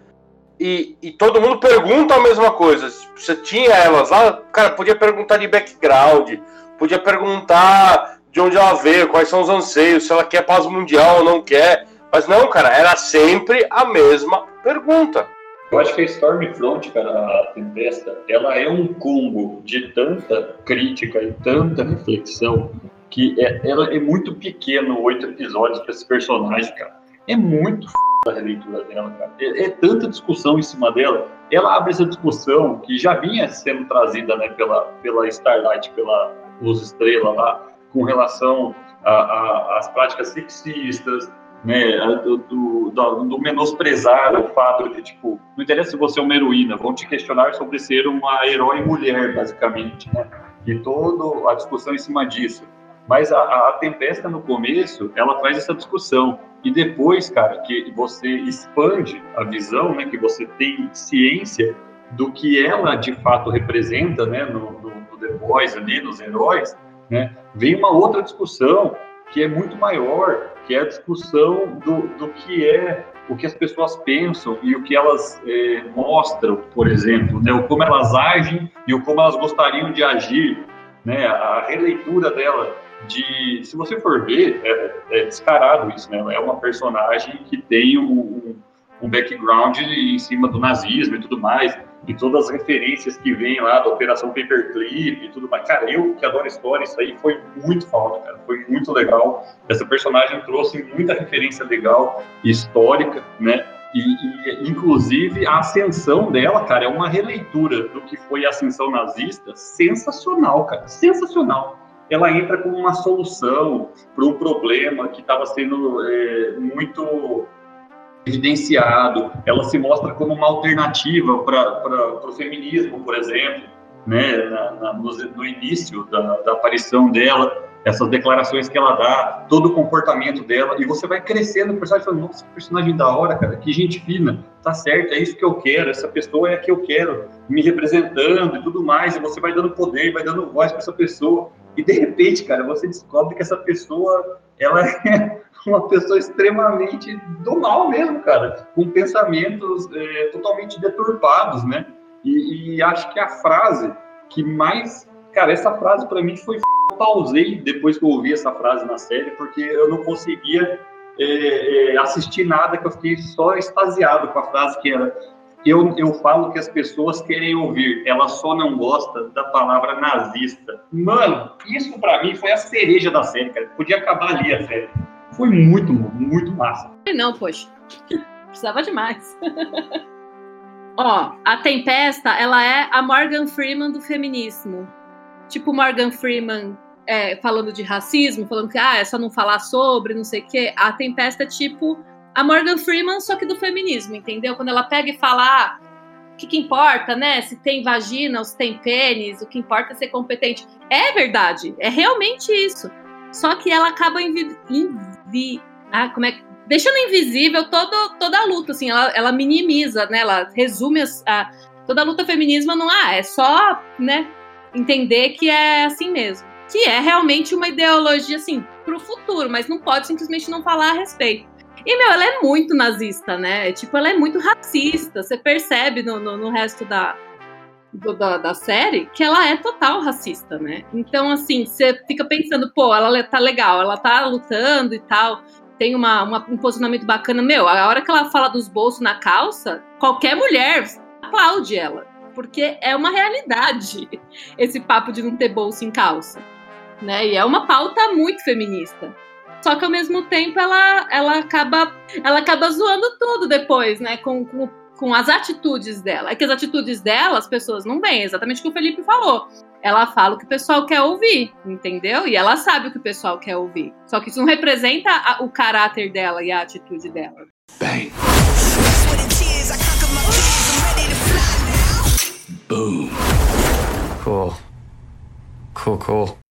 e, e todo mundo pergunta a mesma coisa. Tipo, Você tinha elas lá, cara, podia perguntar de background, podia perguntar de onde ela veio, quais são os anseios, se ela quer paz mundial ou não quer. Mas não, cara, era sempre a mesma pergunta. Eu acho que a Stormfront, cara, a Tempesta, ela é um combo de tanta crítica e tanta reflexão que é, é muito pequeno, oito episódios para esse personagem, cara. É muito f... a releitura dela, cara. É, é tanta discussão em cima dela. Ela abre essa discussão que já vinha sendo trazida, né, pela, pela Starlight, pela Luz Estrela lá, com relação às práticas sexistas, né, do, do, do menosprezar o fato de, tipo, não interessa se você é uma heroína, vão te questionar sobre ser uma herói mulher, basicamente, né? E toda a discussão em cima disso. Mas a, a Tempesta, no começo, ela traz essa discussão. E depois, cara, que você expande a visão, né, que você tem ciência do que ela, de fato, representa, né, no, no, no The Boys ali, nos heróis, né, vem uma outra discussão que é muito maior, que é a discussão do, do que é o que as pessoas pensam e o que elas eh, mostram, por exemplo, né, o como elas agem e o como elas gostariam de agir, né, a releitura dela de, se você for ver, é, é descarado isso, né, é uma personagem que tem um, um, background em cima do nazismo e tudo mais, e todas as referências que vêm lá da Operação Paperclip e tudo mais. Cara, eu que adoro história, isso aí foi muito foda, cara. Foi muito legal. Essa personagem trouxe muita referência legal, histórica, né? E, e, inclusive, a ascensão dela, cara, é uma releitura do que foi a ascensão nazista sensacional, cara. Sensacional. Ela entra como uma solução para um problema que estava sendo é, muito evidenciado. Ela se mostra como uma alternativa para o feminismo, por exemplo, né? Na, na, no, no, início da, da aparição dela essas declarações que ela dá, todo o comportamento dela, e você vai crescendo o personagem falando, nossa, personagem da hora, cara, que gente fina, tá certo, é isso que eu quero, essa pessoa é a que eu quero, me representando e tudo mais, e você vai dando poder, vai dando voz para essa pessoa, e de repente, cara, você descobre que essa pessoa, ela é uma pessoa extremamente do mal mesmo, cara, com pensamentos é, totalmente deturpados, né, e, e acho que a frase que mais, cara, essa frase para mim foi pausei depois que eu ouvi essa frase na série, porque eu não conseguia é, é, assistir nada, que eu fiquei só extasiado com a frase que era eu, eu falo que as pessoas querem ouvir, ela só não gosta da palavra nazista. Mano, isso para mim foi a cereja da série, cara. Podia acabar ali a série. Foi muito, muito massa. Não, poxa. Precisava demais. Ó, a Tempesta, ela é a Morgan Freeman do feminismo. Tipo Morgan Freeman é, falando de racismo, falando que ah, é só não falar sobre, não sei o quê. A Tempesta é tipo a Morgan Freeman, só que do feminismo, entendeu? Quando ela pega e fala, ah, o que, que, importa, né? Se tem vagina ou se tem pênis, o que importa é ser competente. É verdade, é realmente isso. Só que ela acaba invi... invi... Ah, como é deixando invisível todo, toda a luta, assim, ela, ela minimiza, né? Ela resume as, a, toda a luta feminista não ah, é só, né, entender que é assim mesmo que é realmente uma ideologia, assim, pro futuro, mas não pode simplesmente não falar a respeito. E, meu, ela é muito nazista, né? Tipo, ela é muito racista. Você percebe no, no, no resto da, do, da, da, série que ela é total racista, né? Então, assim, você fica pensando, pô, ela tá legal, ela tá lutando e tal, tem uma, uma, um posicionamento bacana. Meu, a hora que ela fala dos bolsos na calça, qualquer mulher aplaude ela, porque é uma realidade esse papo de não ter bolso em calça né? E é uma pauta muito feminista. Só que ao mesmo tempo ela, ela acaba ela acaba zoando tudo depois, né? Com, com, com as atitudes dela. É que as atitudes dela as pessoas não veem, exatamente o que o Felipe falou. Ela fala o que o pessoal quer ouvir, entendeu? E ela sabe o que o pessoal quer ouvir. Só que isso não representa a, o caráter dela e a atitude dela. Bang. Boom. Cool. Cool, cool.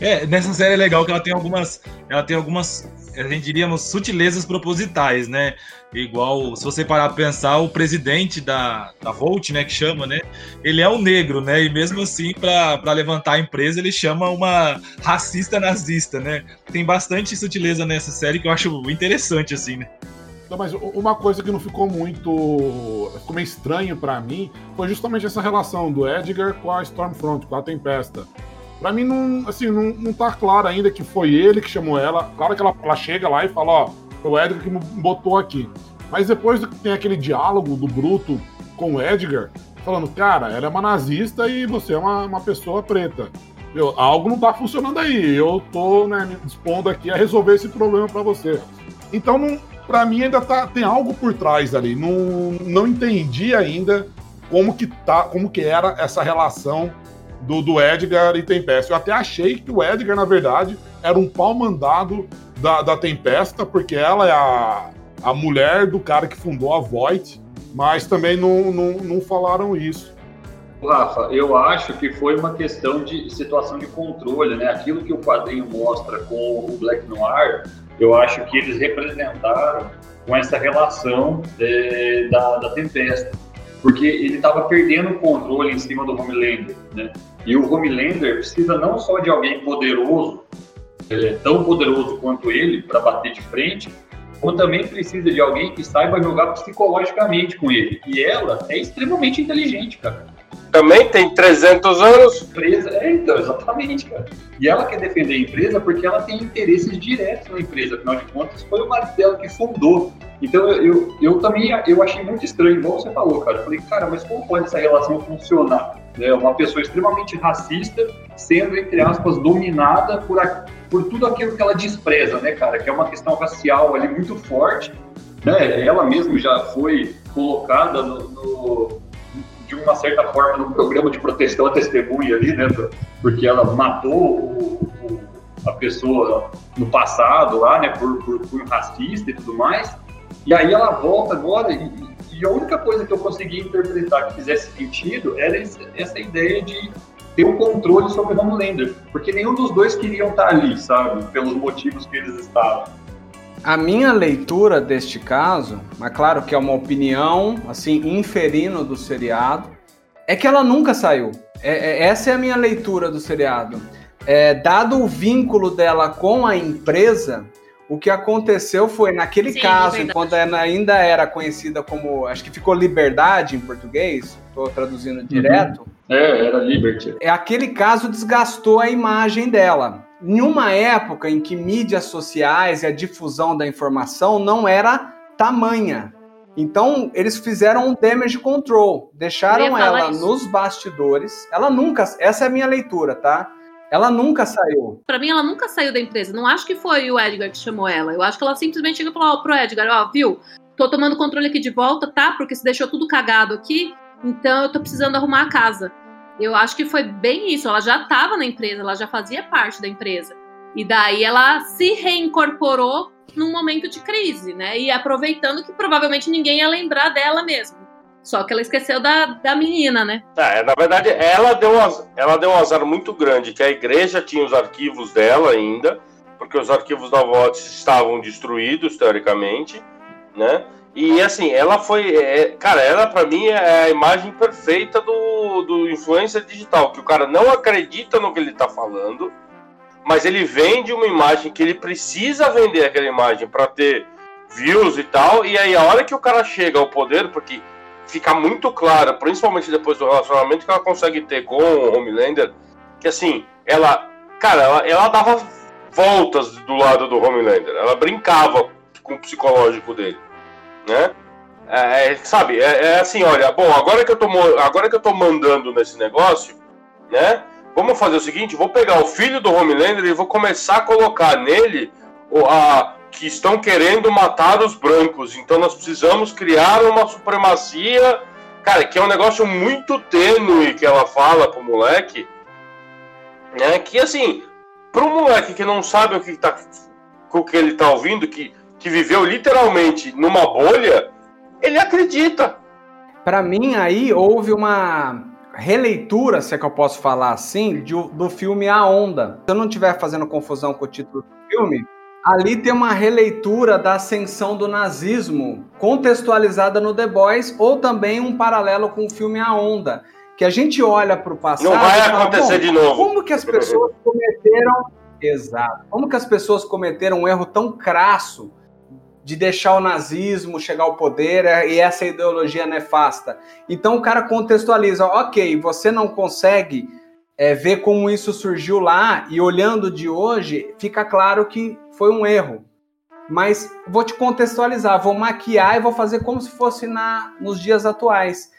É, nessa série é legal que ela tem algumas. Ela tem algumas, a gente diríamos, sutilezas propositais, né? Igual, se você parar pra pensar, o presidente da, da Volt, né, que chama, né? Ele é um negro, né? E mesmo assim, para levantar a empresa, ele chama uma racista nazista, né? Tem bastante sutileza nessa série que eu acho interessante, assim, né? Não, mas uma coisa que não ficou muito. ficou meio estranho para mim foi justamente essa relação do Edgar com a Stormfront, com a Tempesta. Pra mim, não, assim, não, não tá claro ainda que foi ele que chamou ela. Claro que ela, ela chega lá e fala, ó, foi o Edgar que me botou aqui. Mas depois tem aquele diálogo do Bruto com o Edgar, falando, cara, ela é uma nazista e você é uma, uma pessoa preta. Eu, algo não tá funcionando aí. Eu tô né, me dispondo aqui a resolver esse problema para você. Então, não, pra mim, ainda tá, tem algo por trás ali. Não, não entendi ainda como que, tá, como que era essa relação do, do Edgar e Tempesta. Eu até achei que o Edgar, na verdade, era um pau mandado da, da Tempesta, porque ela é a, a mulher do cara que fundou a Void, mas também não, não, não falaram isso. Rafa, eu acho que foi uma questão de situação de controle, né? Aquilo que o quadrinho mostra com o Black Noir, eu acho que eles representaram com essa relação é, da, da Tempesta porque ele estava perdendo o controle em cima do Homelander, né? E o Homelander precisa não só de alguém poderoso, ele é tão poderoso quanto ele para bater de frente, como também precisa de alguém que saiba jogar psicologicamente com ele. E ela é extremamente inteligente, cara. Também tem 300 anos. Empresa, é, então, exatamente, cara. E ela quer defender a empresa porque ela tem interesses diretos na empresa. Afinal de contas, foi o marido dela que fundou então eu, eu, também eu achei muito estranho, igual você falou, cara. Eu falei, cara, mas como pode essa relação funcionar? Né? Uma pessoa extremamente racista sendo, entre aspas, dominada por, a, por tudo aquilo que ela despreza, né, cara? Que é uma questão racial ali muito forte. né, ela mesma já foi colocada no, no, de uma certa forma no programa de proteção à testemunha ali, né, porque ela matou o, o, a pessoa no passado lá, né, por, por, por racista e tudo mais, e aí ela volta agora e, e a única coisa que eu consegui interpretar que fizesse sentido era essa ideia de ter um controle sobre Homelander, porque nenhum dos dois queriam estar ali, sabe, pelos motivos que eles estavam. A minha leitura deste caso, mas claro que é uma opinião, assim, inferindo do seriado, é que ela nunca saiu. É, é, essa é a minha leitura do seriado. É, dado o vínculo dela com a empresa, o que aconteceu foi, naquele Sim, caso, Liberdade. quando ela ainda era conhecida como, acho que ficou Liberdade em português, estou traduzindo direto, É, era Liberty. é aquele caso desgastou a imagem dela. Em uma época em que mídias sociais e a difusão da informação não era tamanha. Então, eles fizeram um damage control, deixaram ela isso. nos bastidores. Ela nunca, essa é a minha leitura, tá? Ela nunca saiu. Pra mim, ela nunca saiu da empresa. Não acho que foi o Edgar que chamou ela. Eu acho que ela simplesmente chegou ó, pro Edgar, ó, viu? Tô tomando controle aqui de volta, tá? Porque se deixou tudo cagado aqui, então eu tô precisando arrumar a casa. Eu acho que foi bem isso. Ela já tava na empresa, ela já fazia parte da empresa. E daí ela se reincorporou num momento de crise, né? E aproveitando que provavelmente ninguém ia lembrar dela mesmo. Só que ela esqueceu da, da menina, né? É, na verdade, ela deu, um, ela deu um azar muito grande, que a igreja tinha os arquivos dela ainda, porque os arquivos da Vox estavam destruídos, teoricamente, né? E assim, ela foi. é, cara, ela pra mim é a imagem perfeita do, do influencer digital, que o cara não acredita no que ele tá falando, mas ele vende uma imagem que ele precisa vender aquela imagem pra ter views e tal, e aí a hora que o cara chega ao poder, porque fica muito claro, principalmente depois do relacionamento que ela consegue ter com o Homelander, que assim, ela, cara, ela, ela dava voltas do lado do Homelander, ela brincava com o psicológico dele, né? É, é, sabe, é, é assim, olha, bom, agora que eu tô, agora que eu tô mandando nesse negócio, né? Vamos fazer o seguinte, vou pegar o filho do Homelander e vou começar a colocar nele a, que estão querendo matar os brancos. Então nós precisamos criar uma supremacia, cara, que é um negócio muito tênue que ela fala pro moleque, né? Que assim, pro moleque que não sabe o que tá, o que ele tá ouvindo, que, que viveu literalmente numa bolha, ele acredita. Para mim, aí houve uma releitura, se é que eu posso falar assim, de- do filme A Onda. Se eu não estiver fazendo confusão com o título do filme, ali tem uma releitura da ascensão do nazismo contextualizada no The Boys, ou também um paralelo com o filme A Onda. Que a gente olha para o passado. Não vai e fala, acontecer "Bom, de novo." Como que as pessoas cometeram. Exato. Como que as pessoas cometeram um erro tão crasso de deixar o nazismo chegar ao poder é, e essa ideologia nefasta. Então o cara contextualiza, ok, você não consegue é, ver como isso surgiu lá e olhando de hoje, fica claro que foi um erro. Mas vou te contextualizar, vou maquiar e vou fazer como se fosse na, nos dias atuais.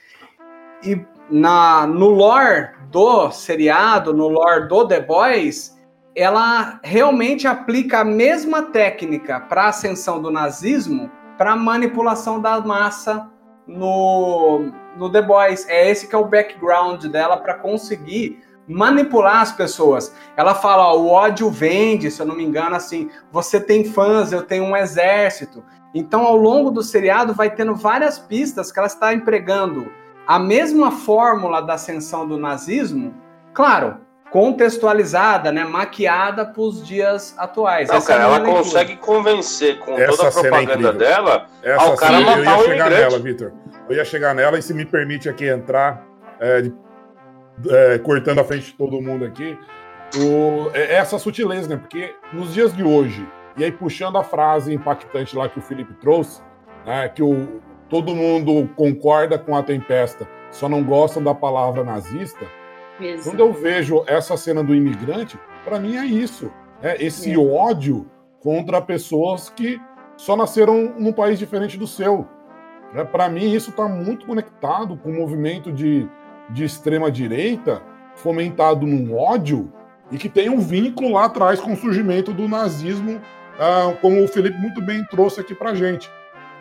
E na, no lore do seriado, no lore do The Boys, ela realmente aplica a mesma técnica para a ascensão do nazismo para manipulação da massa no, no The Boys. É esse que é o background dela para conseguir manipular as pessoas. Ela fala, ó, o ódio vende, se eu não me engano, assim, você tem fãs, eu tenho um exército. Então, ao longo do seriado, vai tendo várias pistas que ela está empregando a mesma fórmula da ascensão do nazismo, claro, contextualizada, né, maquiada para os dias atuais. Não, é cara, minha ela leitura. consegue convencer com Essa toda a é propaganda incrível. dela Essa ao cara sim, eu matar ia o chegar imigrante. nela, Vitor. Eu ia chegar nela e se me permite aqui entrar, é, de- é, cortando a frente de todo mundo aqui, o- é essa sutileza, né? Porque nos dias de hoje, e aí puxando a frase impactante lá que o Felipe trouxe, né, que o, todo mundo concorda com a tempesta, só não gostam da palavra nazista, Mesmo. quando eu vejo essa cena do imigrante, para mim é isso. É esse ódio contra pessoas que só nasceram num país diferente do seu. É, para mim, isso está muito conectado com o movimento de, de extrema-direita fomentado num ódio e que tem um vínculo lá atrás com o surgimento do nazismo, ah, como o Felipe muito bem trouxe aqui para gente.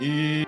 E,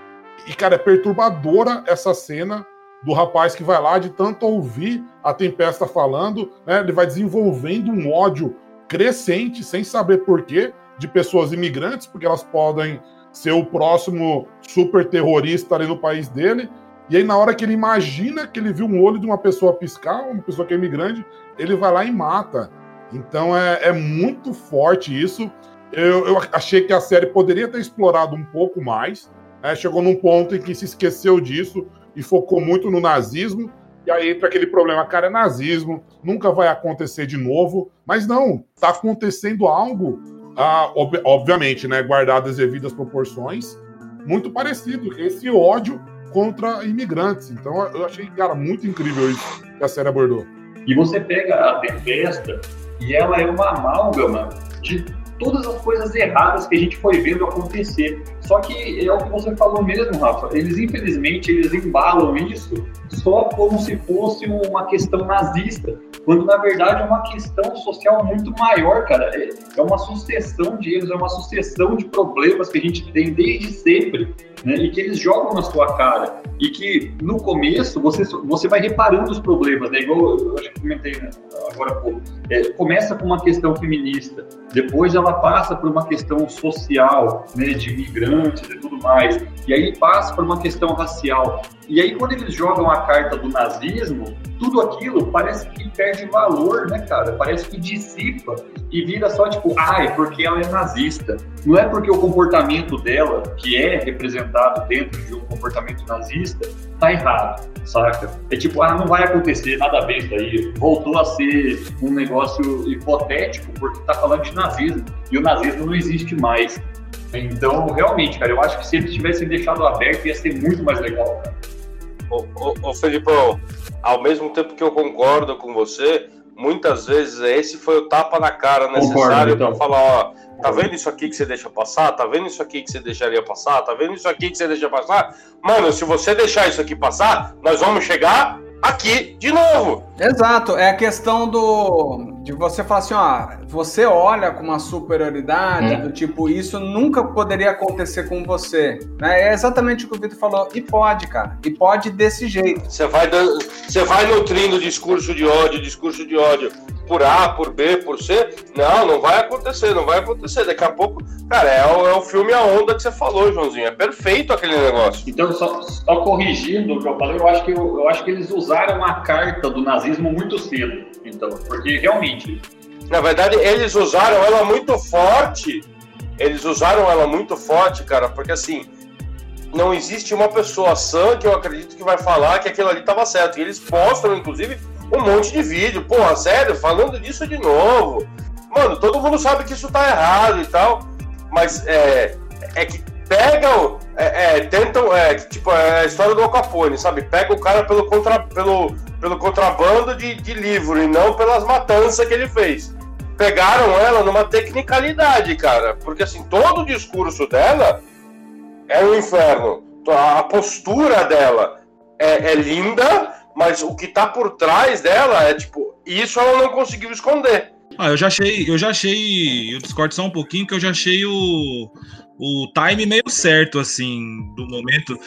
e, cara, é perturbadora essa cena do rapaz que vai lá de tanto ouvir a Tempesta falando, né? Ele vai desenvolvendo um ódio crescente, sem saber porquê, de pessoas imigrantes, porque elas podem ser o próximo super terrorista ali no país dele. E aí, na hora que ele imagina que ele viu um olho de uma pessoa piscar, uma pessoa que é imigrante, ele vai lá e mata. Então é, é muito forte isso. Eu, eu, achei que a série poderia ter explorado um pouco mais. Né? Chegou num ponto em que se esqueceu disso e focou muito no nazismo. E aí entra aquele problema, cara, é nazismo, nunca vai acontecer de novo. Mas não, tá acontecendo algo, ah, ob obviamente, né, guardadas as devidas proporções, muito parecido. Esse ódio contra imigrantes. Então eu achei, cara, muito incrível isso que a série abordou. E você pega a Tempesta e ela é uma amálgama de todas as coisas erradas que a gente foi vendo acontecer. Só que é o que você falou mesmo, Rafa. Eles, infelizmente, eles embalam isso só como se fosse uma questão nazista, quando na verdade é uma questão social muito maior, cara. É, é uma sucessão de erros, é uma sucessão de problemas que a gente tem desde sempre, né? E que eles jogam na sua cara. E que no começo você, você vai reparando os problemas, né? Igual eu acho que comentei né, agora há pouco. É, começa com uma questão feminista, depois ela passa por uma questão social, né? De imigrantes e tudo mais. E aí passa por uma questão racial. E aí, quando eles jogam a carta do nazismo, tudo aquilo parece que perde valor, né, cara? Parece que dissipa e vira só tipo, ah, porque ela é nazista. Não é porque o comportamento dela, que é representado dentro de um comportamento nazista, tá errado, saca? É tipo, ah, não vai acontecer nada a ver isso aí. Voltou a ser um negócio hipotético porque tá falando de nazismo. E o nazismo não existe mais. Então, realmente, cara, eu acho que se eles tivessem deixado aberto ia ser muito mais legal, cara. Ô, ô, ô Felipão, ao mesmo tempo que eu concordo com você, muitas vezes esse foi o tapa na cara necessário então. para falar, ó, tá vendo isso aqui que você deixa passar? Tá vendo isso aqui que você deixaria passar? Tá vendo isso aqui que você deixa passar? Mano, se você deixar isso aqui passar, nós vamos chegar aqui de novo. Exato, é a questão do de você falar assim, ó, você olha com uma superioridade hum. do tipo isso nunca poderia acontecer com você, né? É exatamente o que o Vitor falou e pode, cara, e pode desse jeito. Você vai dando, você vai nutrindo discurso de ódio, discurso de ódio por A, por B, por C. Não, não vai acontecer, não vai acontecer. Daqui a pouco, cara, é o, é o filme A Onda que você falou, Joãozinho. É perfeito aquele negócio. Então, só, só corrigindo o que eu falei, eu acho, que, eu, eu acho que eles usaram a carta do nazismo muito cedo. Então, porque realmente. Na verdade, eles usaram ela muito forte. Eles usaram ela muito forte, cara, porque assim não existe uma pessoa sã que eu acredito que vai falar que aquilo ali estava certo. E eles postam, inclusive, um monte de vídeo. Porra, sério, falando disso de novo. Mano, todo mundo sabe que isso tá errado e tal. Mas é, é que pegam, é, é, tentam, é, tipo, é a história do Al Capone, sabe? Pega o cara pelo, contra, pelo, pelo contrabando de, de livro e não pelas matanças que ele fez. Pegaram ela numa tecnicalidade, cara. Porque assim, todo o discurso dela é um inferno. A postura dela é, é linda, mas o que tá por trás dela é tipo, isso ela não conseguiu esconder. Ah, eu já achei, eu já achei, eu discordo só um pouquinho que eu já achei o, o time meio certo assim do momento.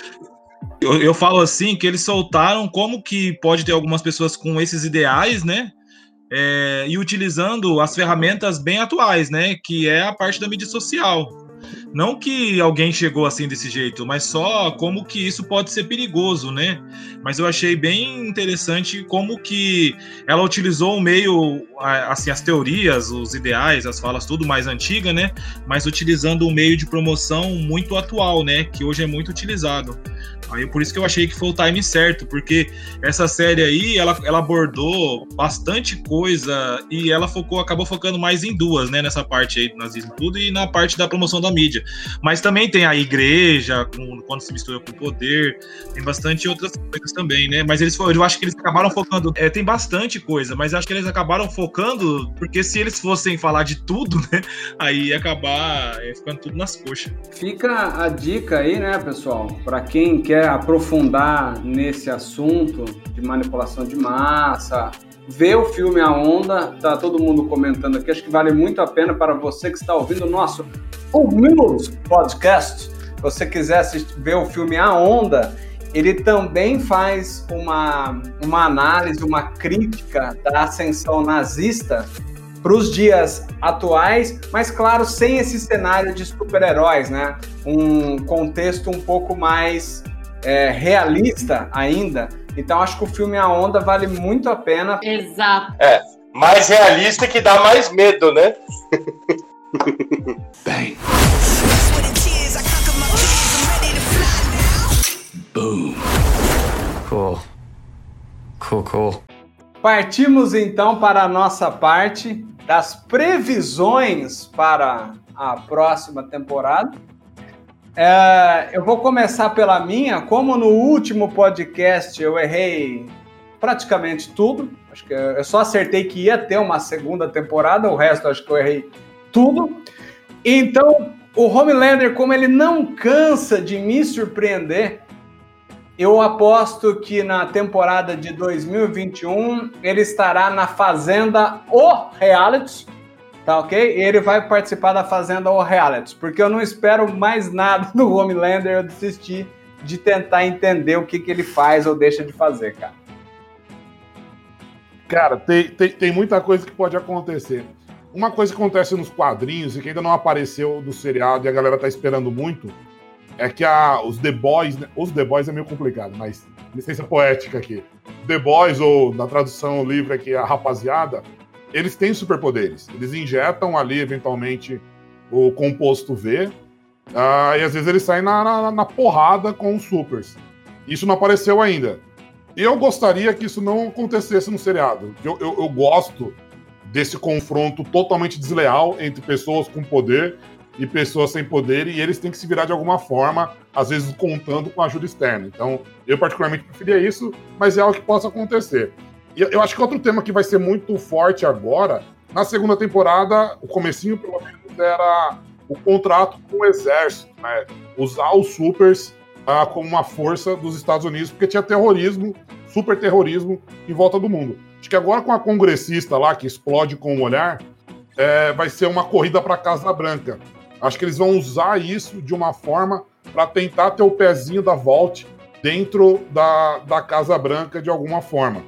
Eu, eu falo assim que eles soltaram como que pode ter algumas pessoas com esses ideais, né? É, e utilizando as ferramentas bem atuais, né? Que é a parte da mídia social. Não que alguém chegou assim desse jeito, mas só como que isso pode ser perigoso, né? Mas eu achei bem interessante como que ela utilizou o meio, assim, as teorias, os ideais, as falas, tudo mais antiga, né? Mas utilizando o meio de promoção muito atual, né? Que hoje é muito utilizado. Aí por isso que eu achei que foi o time certo, porque essa série aí, ela, ela abordou bastante coisa e ela focou, acabou focando mais em duas, né? Nessa parte aí do nazismo tudo e na parte da promoção da mídia. Mas também tem a igreja, quando se mistura com o poder, tem bastante outras coisas também, né? Mas eles eu acho que eles acabaram focando. É, tem bastante coisa, mas acho que eles acabaram focando, porque se eles fossem falar de tudo, né? Aí ia acabar ia ficando tudo nas coxas. Fica a dica aí, né, pessoal, para quem quer aprofundar nesse assunto de manipulação de massa, vê o filme A Onda, tá todo mundo comentando aqui, acho que vale muito a pena para você que está ouvindo o nosso meus podcast. você quiser assistir, ver o filme A Onda, ele também faz uma, uma análise, uma crítica da ascensão nazista para os dias atuais, mas claro, sem esse cenário de super-heróis, né? Um contexto um pouco mais é, realista ainda. Então acho que o filme A Onda vale muito a pena. Exato. É, mais realista que dá mais medo, né? Bang. Boom. Cool. Cool, cool. Partimos então para a nossa parte das previsões para a próxima temporada. É, eu vou começar pela minha. Como no último podcast eu errei praticamente tudo, acho que eu só acertei que ia ter uma segunda temporada, o resto acho que eu errei tudo. Então, o Homelander, como ele não cansa de me surpreender, eu aposto que na temporada de 2021 ele estará na Fazenda O Reality, tá ok? E ele vai participar da Fazenda O Reality, porque eu não espero mais nada do Homelander, eu desisti de tentar entender o que, que ele faz ou deixa de fazer, cara. Cara, tem, tem, tem muita coisa que pode acontecer. Uma coisa que acontece nos quadrinhos e que ainda não apareceu do seriado e a galera tá esperando muito é que a, os The Boys, né, os The Boys é meio complicado, mas licença poética aqui. The Boys, ou na tradução livre aqui, a rapaziada, eles têm superpoderes. Eles injetam ali, eventualmente, o composto V, uh, e às vezes eles saem na, na, na, porrada com os supers. Isso não apareceu ainda. Eu gostaria que isso não acontecesse no seriado. Eu, eu, eu gosto desse confronto totalmente desleal entre pessoas com poder e pessoas sem poder, e eles têm que se virar de alguma forma, às vezes contando com ajuda externa. Então, eu particularmente preferia isso, mas é algo que possa acontecer. E eu acho que outro tema que vai ser muito forte agora, na segunda temporada, o comecinho pelo menos era o contrato com o exército, né? Usar os supers ah, como uma força dos Estados Unidos, porque tinha terrorismo, super terrorismo em volta do mundo. Acho que agora com a congressista lá, que explode com o olhar, é, vai ser uma corrida para a Casa Branca. Acho que eles vão usar isso de uma forma para tentar ter o pezinho da Vault dentro da, da Casa Branca de alguma forma.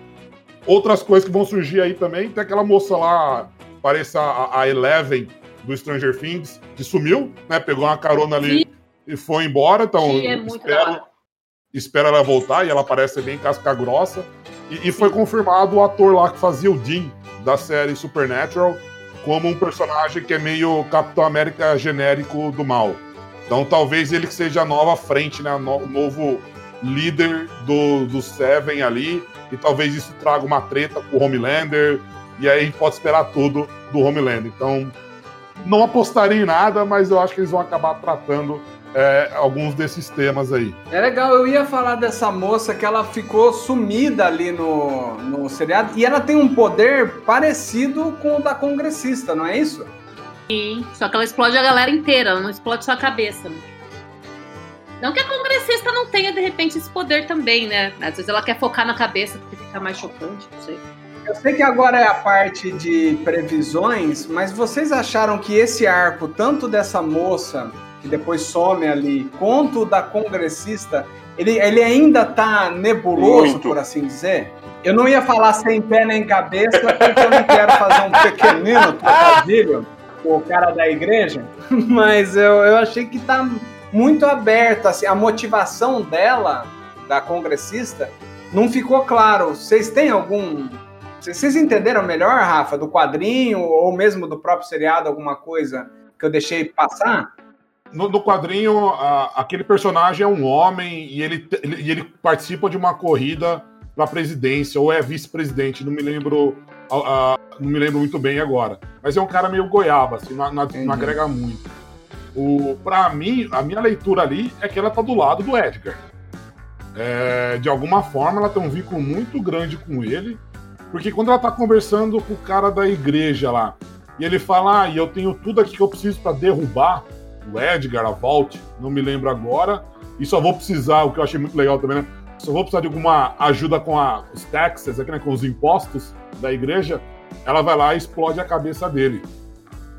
Outras coisas que vão surgir aí também, tem aquela moça lá, parece a, a Eleven do Stranger Things, que sumiu, né? Pegou uma carona ali Sim. e foi embora. Então, é espero, espero ela voltar e ela parece bem casca grossa. E, e foi confirmado o ator lá que fazia o Dean da série Supernatural como um personagem que é meio Capitão América genérico do mal. Então talvez ele seja a nova frente, né? O novo líder do, do Seven ali. E talvez isso traga uma treta com o Homelander. E aí a gente pode esperar tudo do Homelander. Então, não apostaria em nada, mas eu acho que eles vão acabar tratando é, alguns desses temas aí. É legal, eu ia falar dessa moça que ela ficou sumida ali no, no seriado e ela tem um poder parecido com o da congressista, não é isso? Sim, só que ela explode a galera inteira, ela não explode só a cabeça. Não que a congressista não tenha, de repente, esse poder também, né? Às vezes ela quer focar na cabeça porque fica mais chocante, não sei. Eu sei que agora é a parte de previsões, mas vocês acharam que esse arco, tanto dessa moça que depois some ali, quanto da congressista, ele, ele ainda tá nebuloso, Muito. por assim dizer? Eu não ia falar sem pé nem cabeça, porque eu não quero fazer um pequenino trocadilho com o cara da igreja, mas eu, eu achei que tá muito aberto, assim, a motivação dela, da congressista, não ficou claro. Vocês têm algum... Vocês entenderam melhor, Rafa, do quadrinho ou mesmo do próprio seriado, alguma coisa que eu deixei passar? no, no quadrinho, a, aquele personagem é um homem e ele, ele, ele participa de uma corrida para presidência ou é vice-presidente, não me lembro, não me lembro muito bem agora. Mas é um cara meio goiaba, assim, não, não, não agrega muito. O, para mim, a minha leitura ali é que ela tá do lado do Edgar. É, de alguma forma, ela tem um vínculo muito grande com ele, porque quando ela tá conversando com o cara da igreja lá, e ele fala, ah, eu tenho tudo aqui que eu preciso para derrubar o Edgar, a Vault, não me lembro agora. E só vou precisar, o que eu achei muito legal também, né? Só vou precisar de alguma ajuda com a, os taxes, aqui, né, com os impostos da igreja. Ela vai lá e explode a cabeça dele.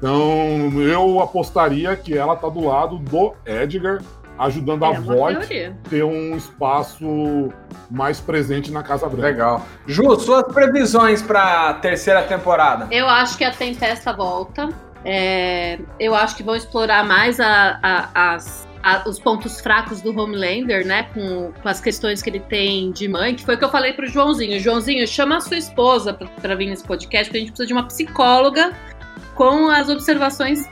Então, eu apostaria que ela tá do lado do Edgar ajudando É a Voight ter um espaço mais presente na Casa Branca. Legal. Ju, suas previsões pra terceira temporada? Eu acho que a Tempesta volta. É, eu acho que vão explorar mais a- a- as- a- os pontos fracos do Homelander, né? Com, com as questões que ele tem de mãe, que foi o que eu falei pro Joãozinho. Joãozinho, chama a sua esposa pra vir nesse podcast, porque a gente precisa de uma psicóloga com as observações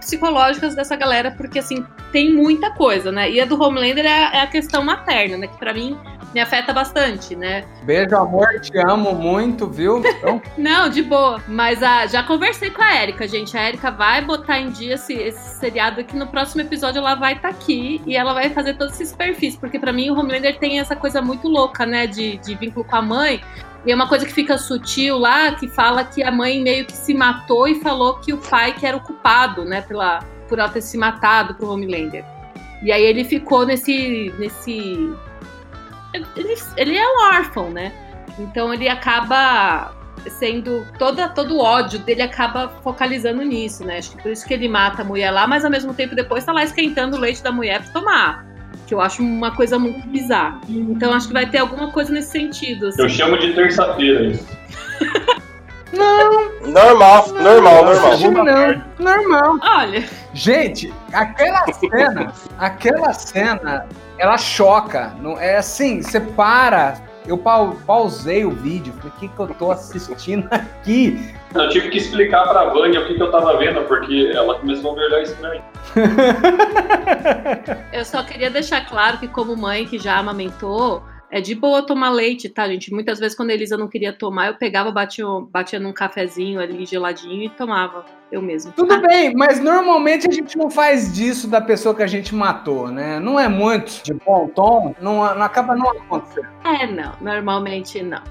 psicológicas dessa galera, porque assim, tem muita coisa, né? E a do Homelander é a, é a questão materna, né? Que pra mim me afeta bastante, né? Beijo, amor, te amo muito, viu? Então, Não, de boa. Mas ah, já conversei com a Erika, gente. A Erika vai botar em dia esse, esse seriado aqui. No próximo episódio ela vai estar aqui e ela vai fazer todos esses perfis. Porque pra mim o Homelander tem essa coisa muito louca, né? De, de vínculo com a mãe. E é uma coisa que fica sutil lá, que fala que a mãe meio que se matou e falou que o pai que era o culpado, né? Pela, por ela ter se matado pro Homelander. E aí ele ficou nesse. nesse. Ele, ele é um órfão, né? Então ele acaba sendo toda todo o ódio dele acaba focalizando nisso, né? Acho que por isso que ele mata a mulher lá, mas ao mesmo tempo depois tá lá esquentando o leite da mulher pra tomar. Que eu acho uma coisa muito bizarra. Então acho que vai ter alguma coisa nesse sentido. assim. Eu chamo de terça-feira isso. Normal, normal, normal. não, normal. Olha, Gente, aquela cena, aquela cena, ela choca. Não, é assim, você para. Eu pau- pausei o vídeo, falei, o que, que eu tô assistindo aqui? Eu tive que explicar pra Vânia o que, que eu tava vendo, porque ela começou a me olhar estranho. eu só queria deixar claro que como mãe que já amamentou, é de boa tomar leite, tá, gente? Muitas vezes quando a Elisa não queria tomar, eu pegava, batia, batia num cafezinho ali geladinho e tomava eu mesmo. Tudo bem, mas normalmente a gente não faz disso da pessoa que a gente matou, né? Não é muito de bom tom, não, não acaba não acontecendo. É, não, normalmente não.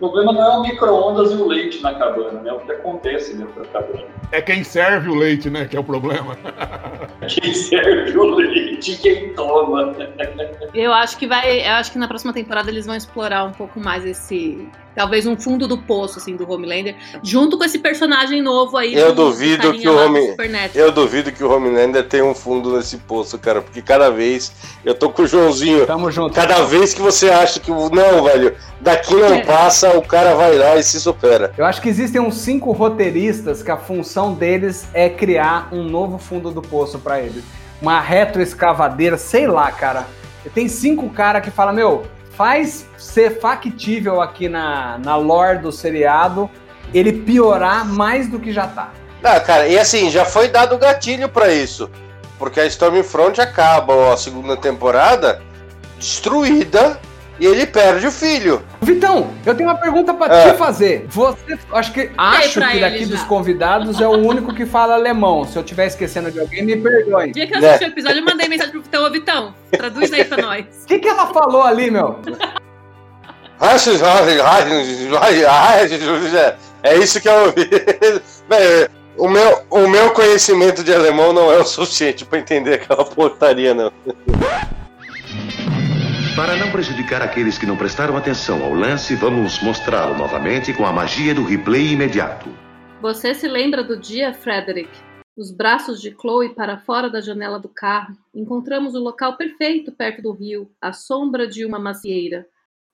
O problema não é o micro-ondas e o leite na cabana, né? O que acontece dentro da cabana. É quem serve o leite, né? Que é o problema. Quem serve o leite, quem toma. Eu acho que vai. Eu acho que na próxima temporada eles vão explorar um pouco mais esse. Talvez um fundo do poço, assim, do Homelander, junto com esse personagem novo aí. Eu do- do duvido que o Home-. Eu duvido que o Homelander tenha um fundo nesse poço, cara, porque cada vez eu tô com o Joãozinho. Tamo junto. Cada vez que você acha que não, velho, daqui não É. passa, o cara vai lá e se supera. Eu acho que existem uns cinco roteiristas que a função deles é criar um novo fundo do poço pra eles. Uma retroescavadeira, sei lá, cara. Tem cinco caras que falam, meu, faz ser factível aqui na, na lore do seriado ele piorar mais do que já tá. Ah, cara, e assim, já foi dado o gatilho pra isso. Porque a Stormfront acaba ó, a segunda temporada destruída e ele perde o filho. Vitão, eu tenho uma pergunta pra É. te fazer. Você, acho que acho que daqui dos convidados é o único que fala alemão. Se eu estiver esquecendo de alguém, me perdoe. No dia que eu assisti o episódio, eu mandei mensagem pro Vitão, ô Vitão, traduz aí pra nós. O que, que ela falou ali, meu? É isso que eu ouvi. Bem, O meu, o meu conhecimento de alemão não é o suficiente pra entender aquela portaria, não. Para não prejudicar aqueles que não prestaram atenção ao lance, vamos mostrá-lo novamente com a magia do replay imediato. Você se lembra do dia, Frederick? Os braços de Chloe para fora da janela do carro. Encontramos o local perfeito perto do rio, à sombra de uma macieira.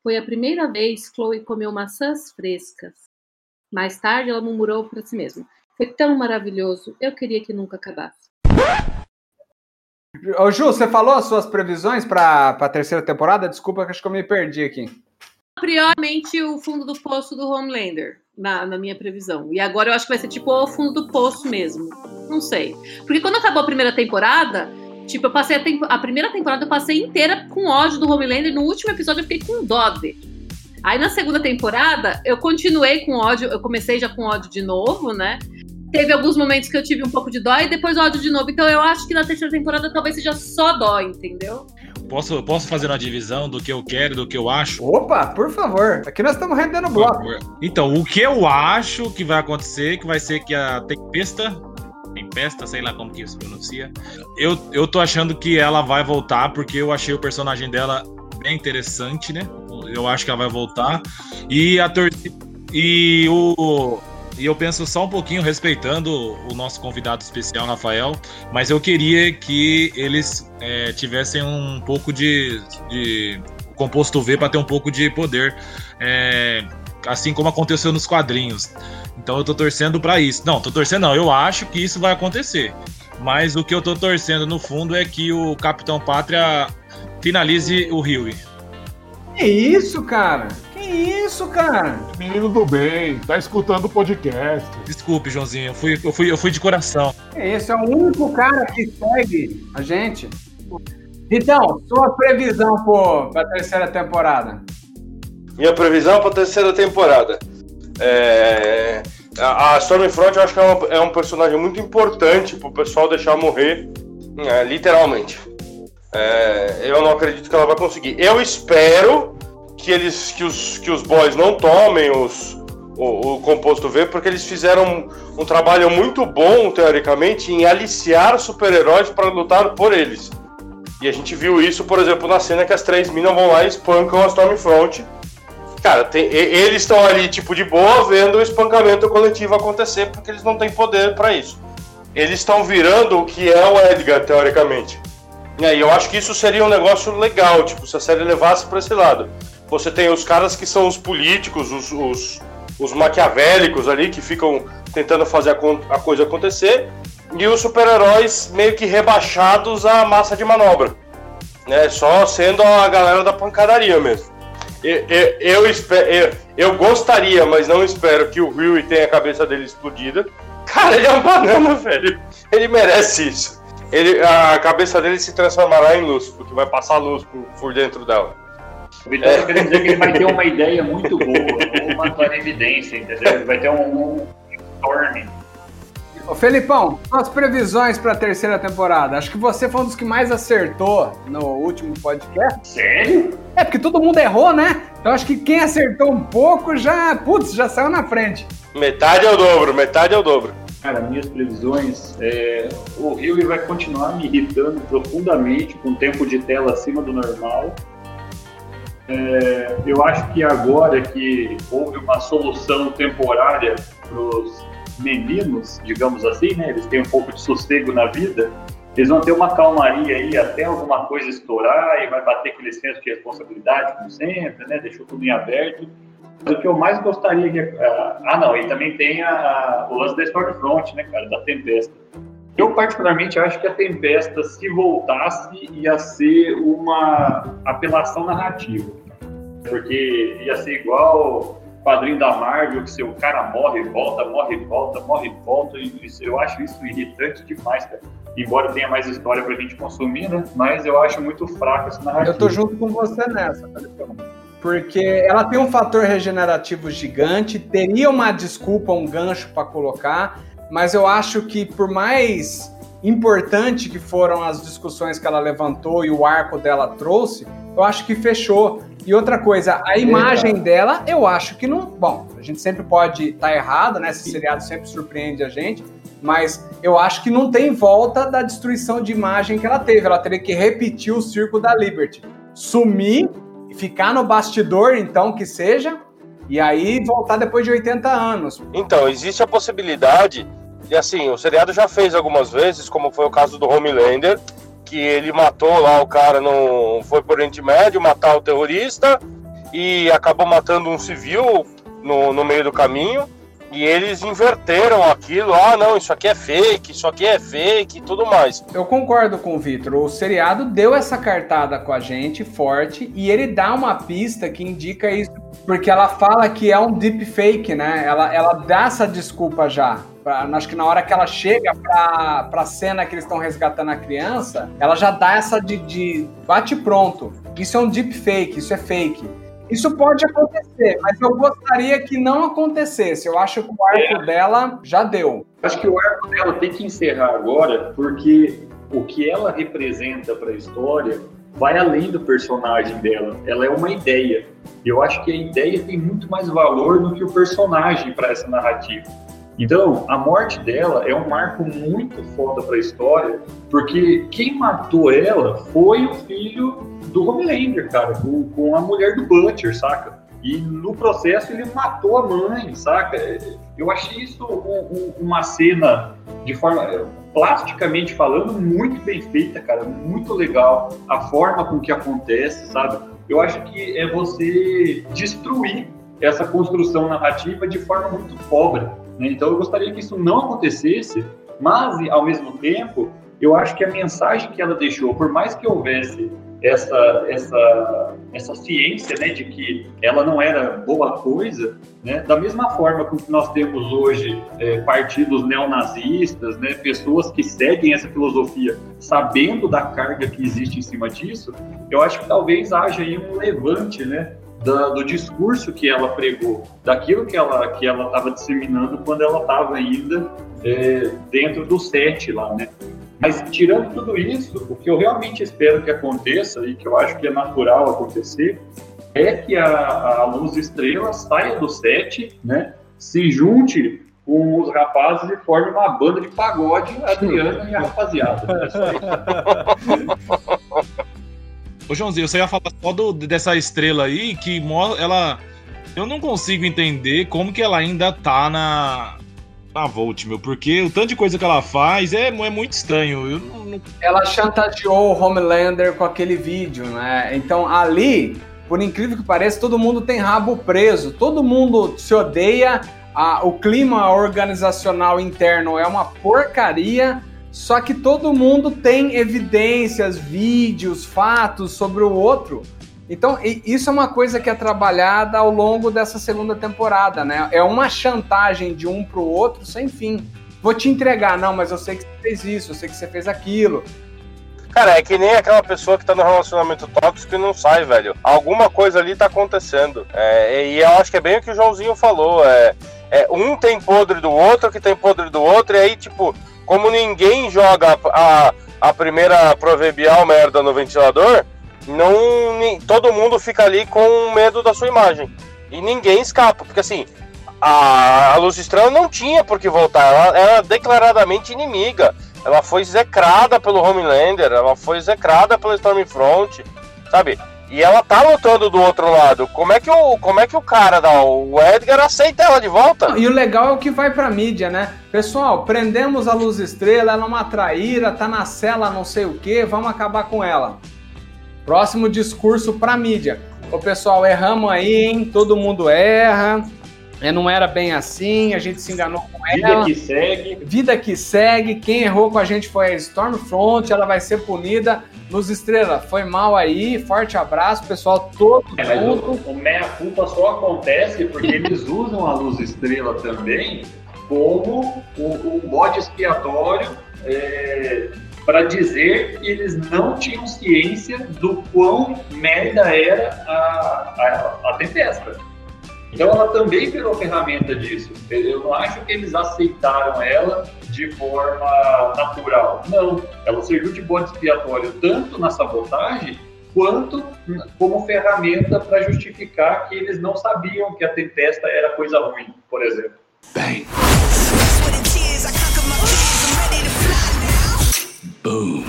Foi a primeira vez Chloe comeu maçãs frescas. Mais tarde, ela murmurou para si mesma: Foi tão maravilhoso, eu queria que nunca acabasse. Ô, Ju, você falou as suas previsões pra, pra terceira temporada? Desculpa, que acho que eu me perdi aqui. A priormente o fundo do poço do Homelander, na, na minha previsão. E agora eu acho que vai ser tipo o fundo do poço mesmo. Não sei. Porque quando acabou a primeira temporada, tipo, eu passei a, tempo- a primeira temporada eu passei inteira com ódio do Homelander. No último episódio eu fiquei com dó dele. Aí na segunda temporada eu continuei com ódio, eu comecei já com ódio de novo, né? Teve alguns momentos que eu tive um pouco de dó e depois ódio de novo. Então eu acho que na terceira temporada talvez seja só dó, entendeu? Posso, posso fazer uma divisão do que eu quero, do que eu acho? Opa, por favor. Aqui nós estamos rendendo Por bloco. favor. Então, o que eu acho que vai acontecer, que vai ser que a Tempesta, Tempesta, sei lá como que se pronuncia, eu, eu tô achando que ela vai voltar, porque eu achei o personagem dela bem interessante, né? Eu acho que ela vai voltar. E a torcida. E o. e eu penso só um pouquinho, respeitando o nosso convidado especial, Rafael, mas eu queria que eles é, tivessem um pouco de, de composto V para ter um pouco de poder. É, assim como aconteceu nos quadrinhos. Então eu tô torcendo para isso. Não, tô torcendo não, eu acho que isso vai acontecer. Mas o que eu tô torcendo no fundo é que o Capitão Pátria finalize o Rio. Que isso, cara? Isso, cara? Menino do bem, tá escutando o podcast. Desculpe, Joãozinho, eu fui, eu fui, eu fui de coração. Esse é o único cara que segue a gente. Então, sua previsão para a terceira temporada? Minha previsão para a terceira temporada. É... A Stormfront eu acho que é, uma, é um personagem muito importante para o pessoal deixar morrer, é, literalmente. É, eu não acredito que ela vai conseguir. Eu espero que eles, que os, que os boys não tomem os, o, o composto V, porque eles fizeram um, um trabalho muito bom, teoricamente, em aliciar super-heróis para lutar por eles. E a gente viu isso, por exemplo, na cena que as três minas vão lá e espancam a Stormfront. Cara, tem, eles estão ali, tipo, de boa, vendo o espancamento coletivo acontecer, porque eles não têm poder para isso. Eles estão virando o que é o Edgar, teoricamente. E aí eu acho que isso seria um negócio legal, tipo, se a série levasse para esse lado. Você tem os caras que são os políticos, os, os, os maquiavélicos ali, que ficam tentando fazer a, a coisa acontecer, e os super-heróis meio que rebaixados à massa de manobra. Né? Só sendo a galera da pancadaria mesmo. Eu, eu, eu, eu, eu gostaria, mas não espero que o Rui tenha a cabeça dele explodida. Cara, ele é um banana, velho. Ele merece isso ele, a cabeça dele se transformará em luz, porque vai passar luz por, por dentro dela. O Vitor é. querendo dizer que ele vai ter uma ideia muito boa, uma clarividência, entendeu? Ele vai ter um, um storming. Ô Felipão, suas previsões para a terceira temporada. Acho que você foi um dos que mais acertou no último podcast. Sério? É, porque todo mundo errou, né? Então acho que quem acertou um pouco já, putz, já saiu na frente. Metade é o dobro, metade é o dobro. Cara, minhas previsões, é, o Rio vai continuar me irritando profundamente com tempo de tela acima do normal. É, eu acho que agora que houve uma solução temporária para os meninos, digamos assim, né, eles têm um pouco de sossego na vida, eles vão ter uma calmaria aí até alguma coisa estourar e vai bater aquele senso de responsabilidade, como sempre, né, deixou tudo em aberto o que eu mais gostaria de. Uh, ah, não, e também tem a, a, o lance da Stormfront, né, cara, da Tempesta. Eu, particularmente, acho que a Tempesta, se voltasse, ia ser uma apelação narrativa. Porque ia ser igual quadrinho da Marvel, que seu cara morre volta, morre volta, morre volta. Isso, eu acho isso irritante demais, cara. Embora tenha mais história pra gente consumir, né? Mas eu acho muito fraco essa narrativa. Eu tô junto com você nessa, cara porque ela tem um fator regenerativo gigante, teria uma desculpa, um gancho para colocar, mas eu acho que por mais importante que foram as discussões que ela levantou e o arco dela trouxe, eu acho que fechou. E outra coisa, a imagem dela, eu acho que não. Bom, a gente sempre pode estar tá errado, né? Esse seriado sempre surpreende a gente, mas eu acho que não tem volta da destruição de imagem que ela teve. Ela teria que repetir o circo da Liberty. Sumir ficar no bastidor, então, que seja, e aí voltar depois de 80 anos. Então, existe a possibilidade, e assim, o seriado já fez algumas vezes, como foi o caso do Homelander, que ele matou lá o cara, no, foi por Oriente Médio, matar o terrorista, e acabou matando um civil no, no meio do caminho, e eles inverteram aquilo, ah, não, isso aqui é fake, isso aqui é fake e tudo mais. Eu concordo com o Vitor. O seriado deu essa cartada com a gente forte e ele dá uma pista que indica isso, porque ela fala que é um deep fake, né? Ela, ela dá essa desculpa já. Pra, acho que na hora que ela chega pra, pra cena que eles estão resgatando a criança, ela já dá essa de, de bate pronto. Isso é um deep fake, isso é fake. Isso pode acontecer, mas eu gostaria que não acontecesse. Eu acho que o arco é. dela já deu. Acho que o arco dela tem que encerrar agora, porque o que ela representa para a história vai além do personagem dela. Ela é uma ideia. Eu acho que a ideia tem muito mais valor do que o personagem para essa narrativa. Então, a morte dela é um marco muito foda para a história, porque quem matou ela foi o filho do Homelander, cara, com, com a mulher do Butcher, saca? E no processo ele matou a mãe, saca? Eu achei isso um- um- uma cena de forma plasticamente falando muito bem feita, cara, muito legal. A forma com que acontece, sabe? Eu acho que é você destruir essa construção narrativa de forma muito pobre. Né? Então eu gostaria que isso não acontecesse, mas ao mesmo tempo eu acho que a mensagem que ela deixou, por mais que houvesse essa essa essa ciência, né, de que ela não era boa coisa, né, da mesma forma com que nós temos hoje é, partidos neonazistas, né, pessoas que seguem essa filosofia, sabendo da carga que existe em cima disso, eu acho que talvez haja aí um levante, né, da- do discurso que ela pregou, daquilo que ela que ela estava disseminando quando ela estava ainda é, dentro do set lá, né? Mas tirando tudo isso, o que eu realmente espero que aconteça e que eu acho que é natural acontecer é que a, a Luz Estrela saia do set, né? Se junte com os rapazes e forme uma banda de pagode, Adriana e a rapaziada. Ô, Joãozinho, você ia falar só do- dessa estrela aí que ela. Eu não consigo entender como que ela ainda tá na. Na Volt, meu, porque o tanto de coisa que ela faz é, é muito estranho. Não- Ela chantageou o Homelander com aquele vídeo, né? Então ali, por incrível que pareça, todo mundo tem rabo preso, todo mundo se odeia, a- o clima organizacional interno é uma porcaria, só que todo mundo tem evidências, vídeos, fatos sobre o outro. Então, isso é uma coisa que é trabalhada ao longo dessa segunda temporada, né? É uma chantagem de um pro outro sem fim. Vou te entregar, não, mas eu sei que você fez isso, eu sei que você fez aquilo. Cara, é que nem aquela pessoa que tá no relacionamento tóxico e não sai, velho. Alguma coisa ali tá acontecendo. É, e eu acho que é bem o que o Joãozinho falou. É, é, um tem podre do outro, que tem podre do outro, e aí, tipo, como ninguém joga a, a primeira proverbial merda no ventilador, não, todo mundo fica ali com medo da sua imagem. E ninguém escapa, porque assim, a, a Luz Estrela não tinha por que voltar, ela era declaradamente inimiga. Ela foi execrada pelo Homelander, ela foi execrada pelo Stormfront, sabe? E ela tá lutando do outro lado. Como é que o, como é que o cara, da, o Edgar, aceita ela de volta? E o legal é o que vai pra mídia, né? Pessoal, prendemos a Luz Estrela, ela é uma traíra, tá na cela não sei o que, vamos acabar com ela. Próximo discurso pra mídia. Ô pessoal, erramos aí, hein? Todo mundo erra. É, não era bem assim, a gente se enganou com Vida ela. que segue. Vida que segue, quem errou com a gente foi a Stormfront, ela vai ser punida. Luz Estrela, foi mal aí, forte abraço, pessoal, todo É, mas mundo. o, o meia-culpa só acontece porque eles usam a luz estrela também como um, um bode expiatório para dizer que eles não tinham ciência do quão merda era a, a, a tempesta. Então ela também virou ferramenta disso. Eu não acho que eles aceitaram ela de forma natural. Não, ela serviu de bode expiatório tanto na sabotagem quanto como ferramenta para justificar que eles não sabiam que a tempesta era coisa ruim, por exemplo. Bang. Boom.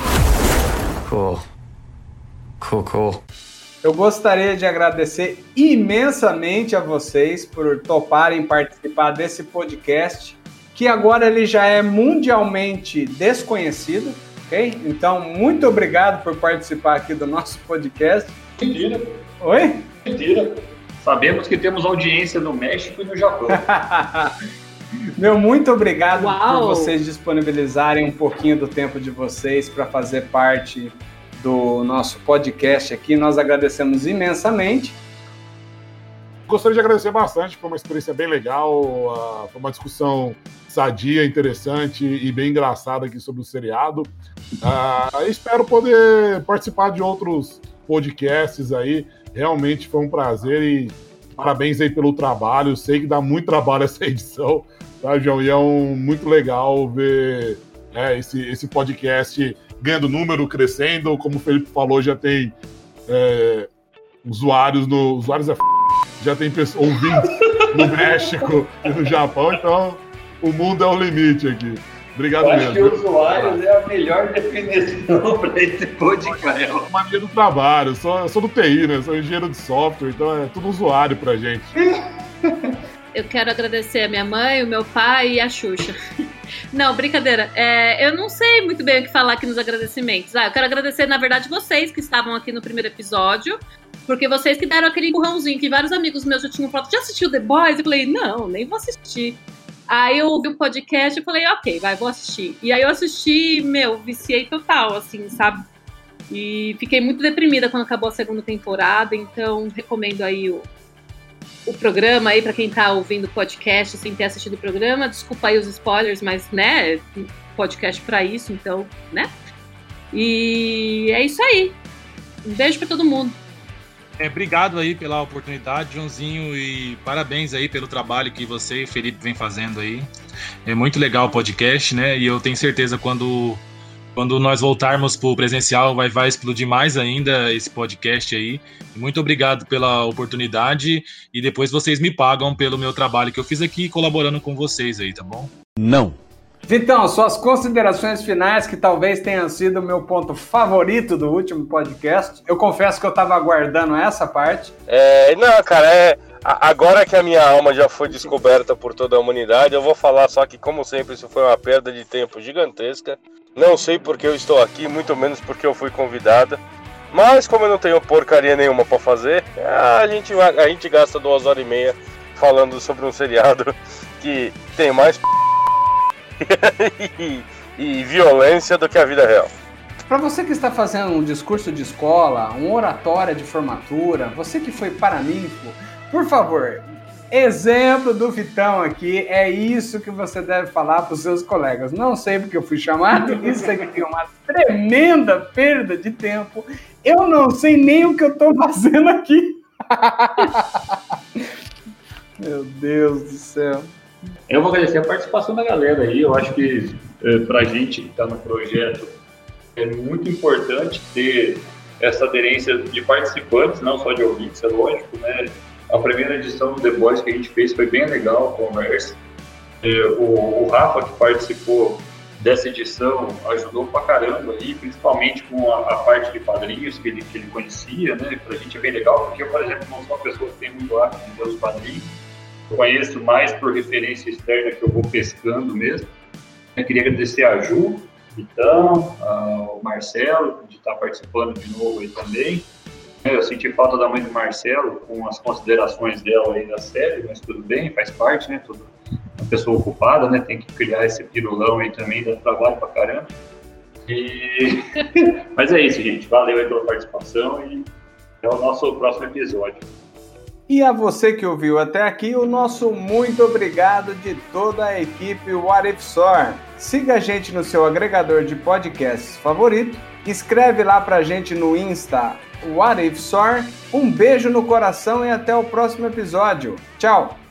Cool. Cool, cool. Eu gostaria de agradecer imensamente a vocês por toparem participar desse podcast, que agora ele já é mundialmente desconhecido, ok? Então, muito obrigado por participar aqui do nosso podcast. Mentira, Oi? mentira. Sabemos que temos audiência no México e no Japão. Meu, muito obrigado Uau! por vocês disponibilizarem um pouquinho do tempo de vocês para fazer parte do nosso podcast aqui. Nós agradecemos imensamente. Gostaria de agradecer bastante, foi uma experiência bem legal, ah, foi uma discussão sadia, interessante e bem engraçada aqui sobre o seriado. Ah, espero poder participar de outros podcasts aí. Realmente foi um prazer e parabéns aí pelo trabalho. Sei que dá muito trabalho essa edição, tá, João? E é um, muito legal ver né, esse, esse podcast ganhando número, crescendo. Como o Felipe falou, já tem é, usuários no. Usuários é f... já tem pessoas, ouvintes no México e no Japão, então o mundo é o limite aqui. Obrigado Eu acho que mesmo. usuários é a melhor definição para esse podcast. É uma linha do trabalho, eu sou, eu sou do TI, né? Sou engenheiro de software, então é tudo usuário pra gente. Eu quero agradecer a minha mãe, o meu pai e a Xuxa. Não, brincadeira. É, eu não sei muito bem o que falar aqui nos agradecimentos. Ah, eu quero agradecer, na verdade, vocês que estavam aqui no primeiro episódio, porque vocês que deram aquele empurrãozinho que vários amigos meus já tinham falado, já assistiu The Boys? Eu falei, não, nem vou assistir. Aí eu ouvi o podcast e falei, ok, vai, vou assistir. E aí eu assisti, meu, viciei total, assim, sabe? E fiquei muito deprimida quando acabou a segunda temporada, então recomendo aí o, o programa aí para quem tá ouvindo o podcast sem ter assistido o programa. Desculpa aí os spoilers, mas né, podcast para isso, então, né? E é isso aí. Um beijo para todo mundo. É, obrigado aí pela oportunidade, Joãozinho, e parabéns aí pelo trabalho que você e Felipe vem fazendo aí. É muito legal o podcast, né? E eu tenho certeza quando quando nós voltarmos pro presencial vai vai explodir mais ainda esse podcast aí. Muito obrigado pela oportunidade e depois vocês me pagam pelo meu trabalho que eu fiz aqui colaborando com vocês aí, tá bom? Não. Vitão, suas considerações finais, que talvez tenham sido o meu ponto favorito do último podcast. Eu confesso que eu estava aguardando essa parte. É, não, cara, é. Agora que a minha alma já foi descoberta por toda a humanidade, eu vou falar só que, como sempre, isso foi uma perda de tempo gigantesca. Não sei porque eu estou aqui, muito menos porque eu fui convidada. Mas como eu não tenho porcaria nenhuma pra fazer, a gente, a gente gasta duas horas e meia falando sobre um seriado que tem mais e, e violência do que a vida real. Para você que está fazendo um discurso de escola, um oratória de formatura, você que foi paraninfo, por favor, exemplo do Vitão aqui, é isso que você deve falar para os seus colegas. Não sei porque eu fui chamado, isso aqui é uma tremenda perda de tempo. Eu não sei nem o que eu estou fazendo aqui. Meu Deus do céu. Eu vou agradecer a participação da galera aí. Eu acho que eh, pra gente que está no projeto é muito importante ter essa aderência de participantes, não só de ouvintes, é lógico, né? A primeira edição do The Boys que a gente fez foi bem legal, conversa. Eh, o, o Rafa que participou dessa edição ajudou pra caramba aí, principalmente com a, a parte de padrinhos que ele, que ele conhecia, né? Pra gente é bem legal, porque eu, por exemplo, não sou uma pessoa que tem muito hábito de ver os padrinhos. Conheço mais por referência externa que eu vou pescando mesmo. Eu queria agradecer a Ju, Vitão, ao Marcelo, de estar participando de novo aí também. Eu senti falta da mãe do Marcelo, com as considerações dela aí da série, mas tudo bem, faz parte, né? Tudo, pessoa ocupada, né? Tem que criar esse pirulão aí também, dá trabalho pra caramba. E... mas é isso, gente. Valeu aí pela participação e até o nosso próximo episódio. E a você que ouviu até aqui, o nosso muito obrigado de toda a equipe What If. Siga a gente no seu agregador de podcasts favorito, escreve lá pra gente no Insta What If Sor. Um beijo no coração e até o próximo episódio. Tchau!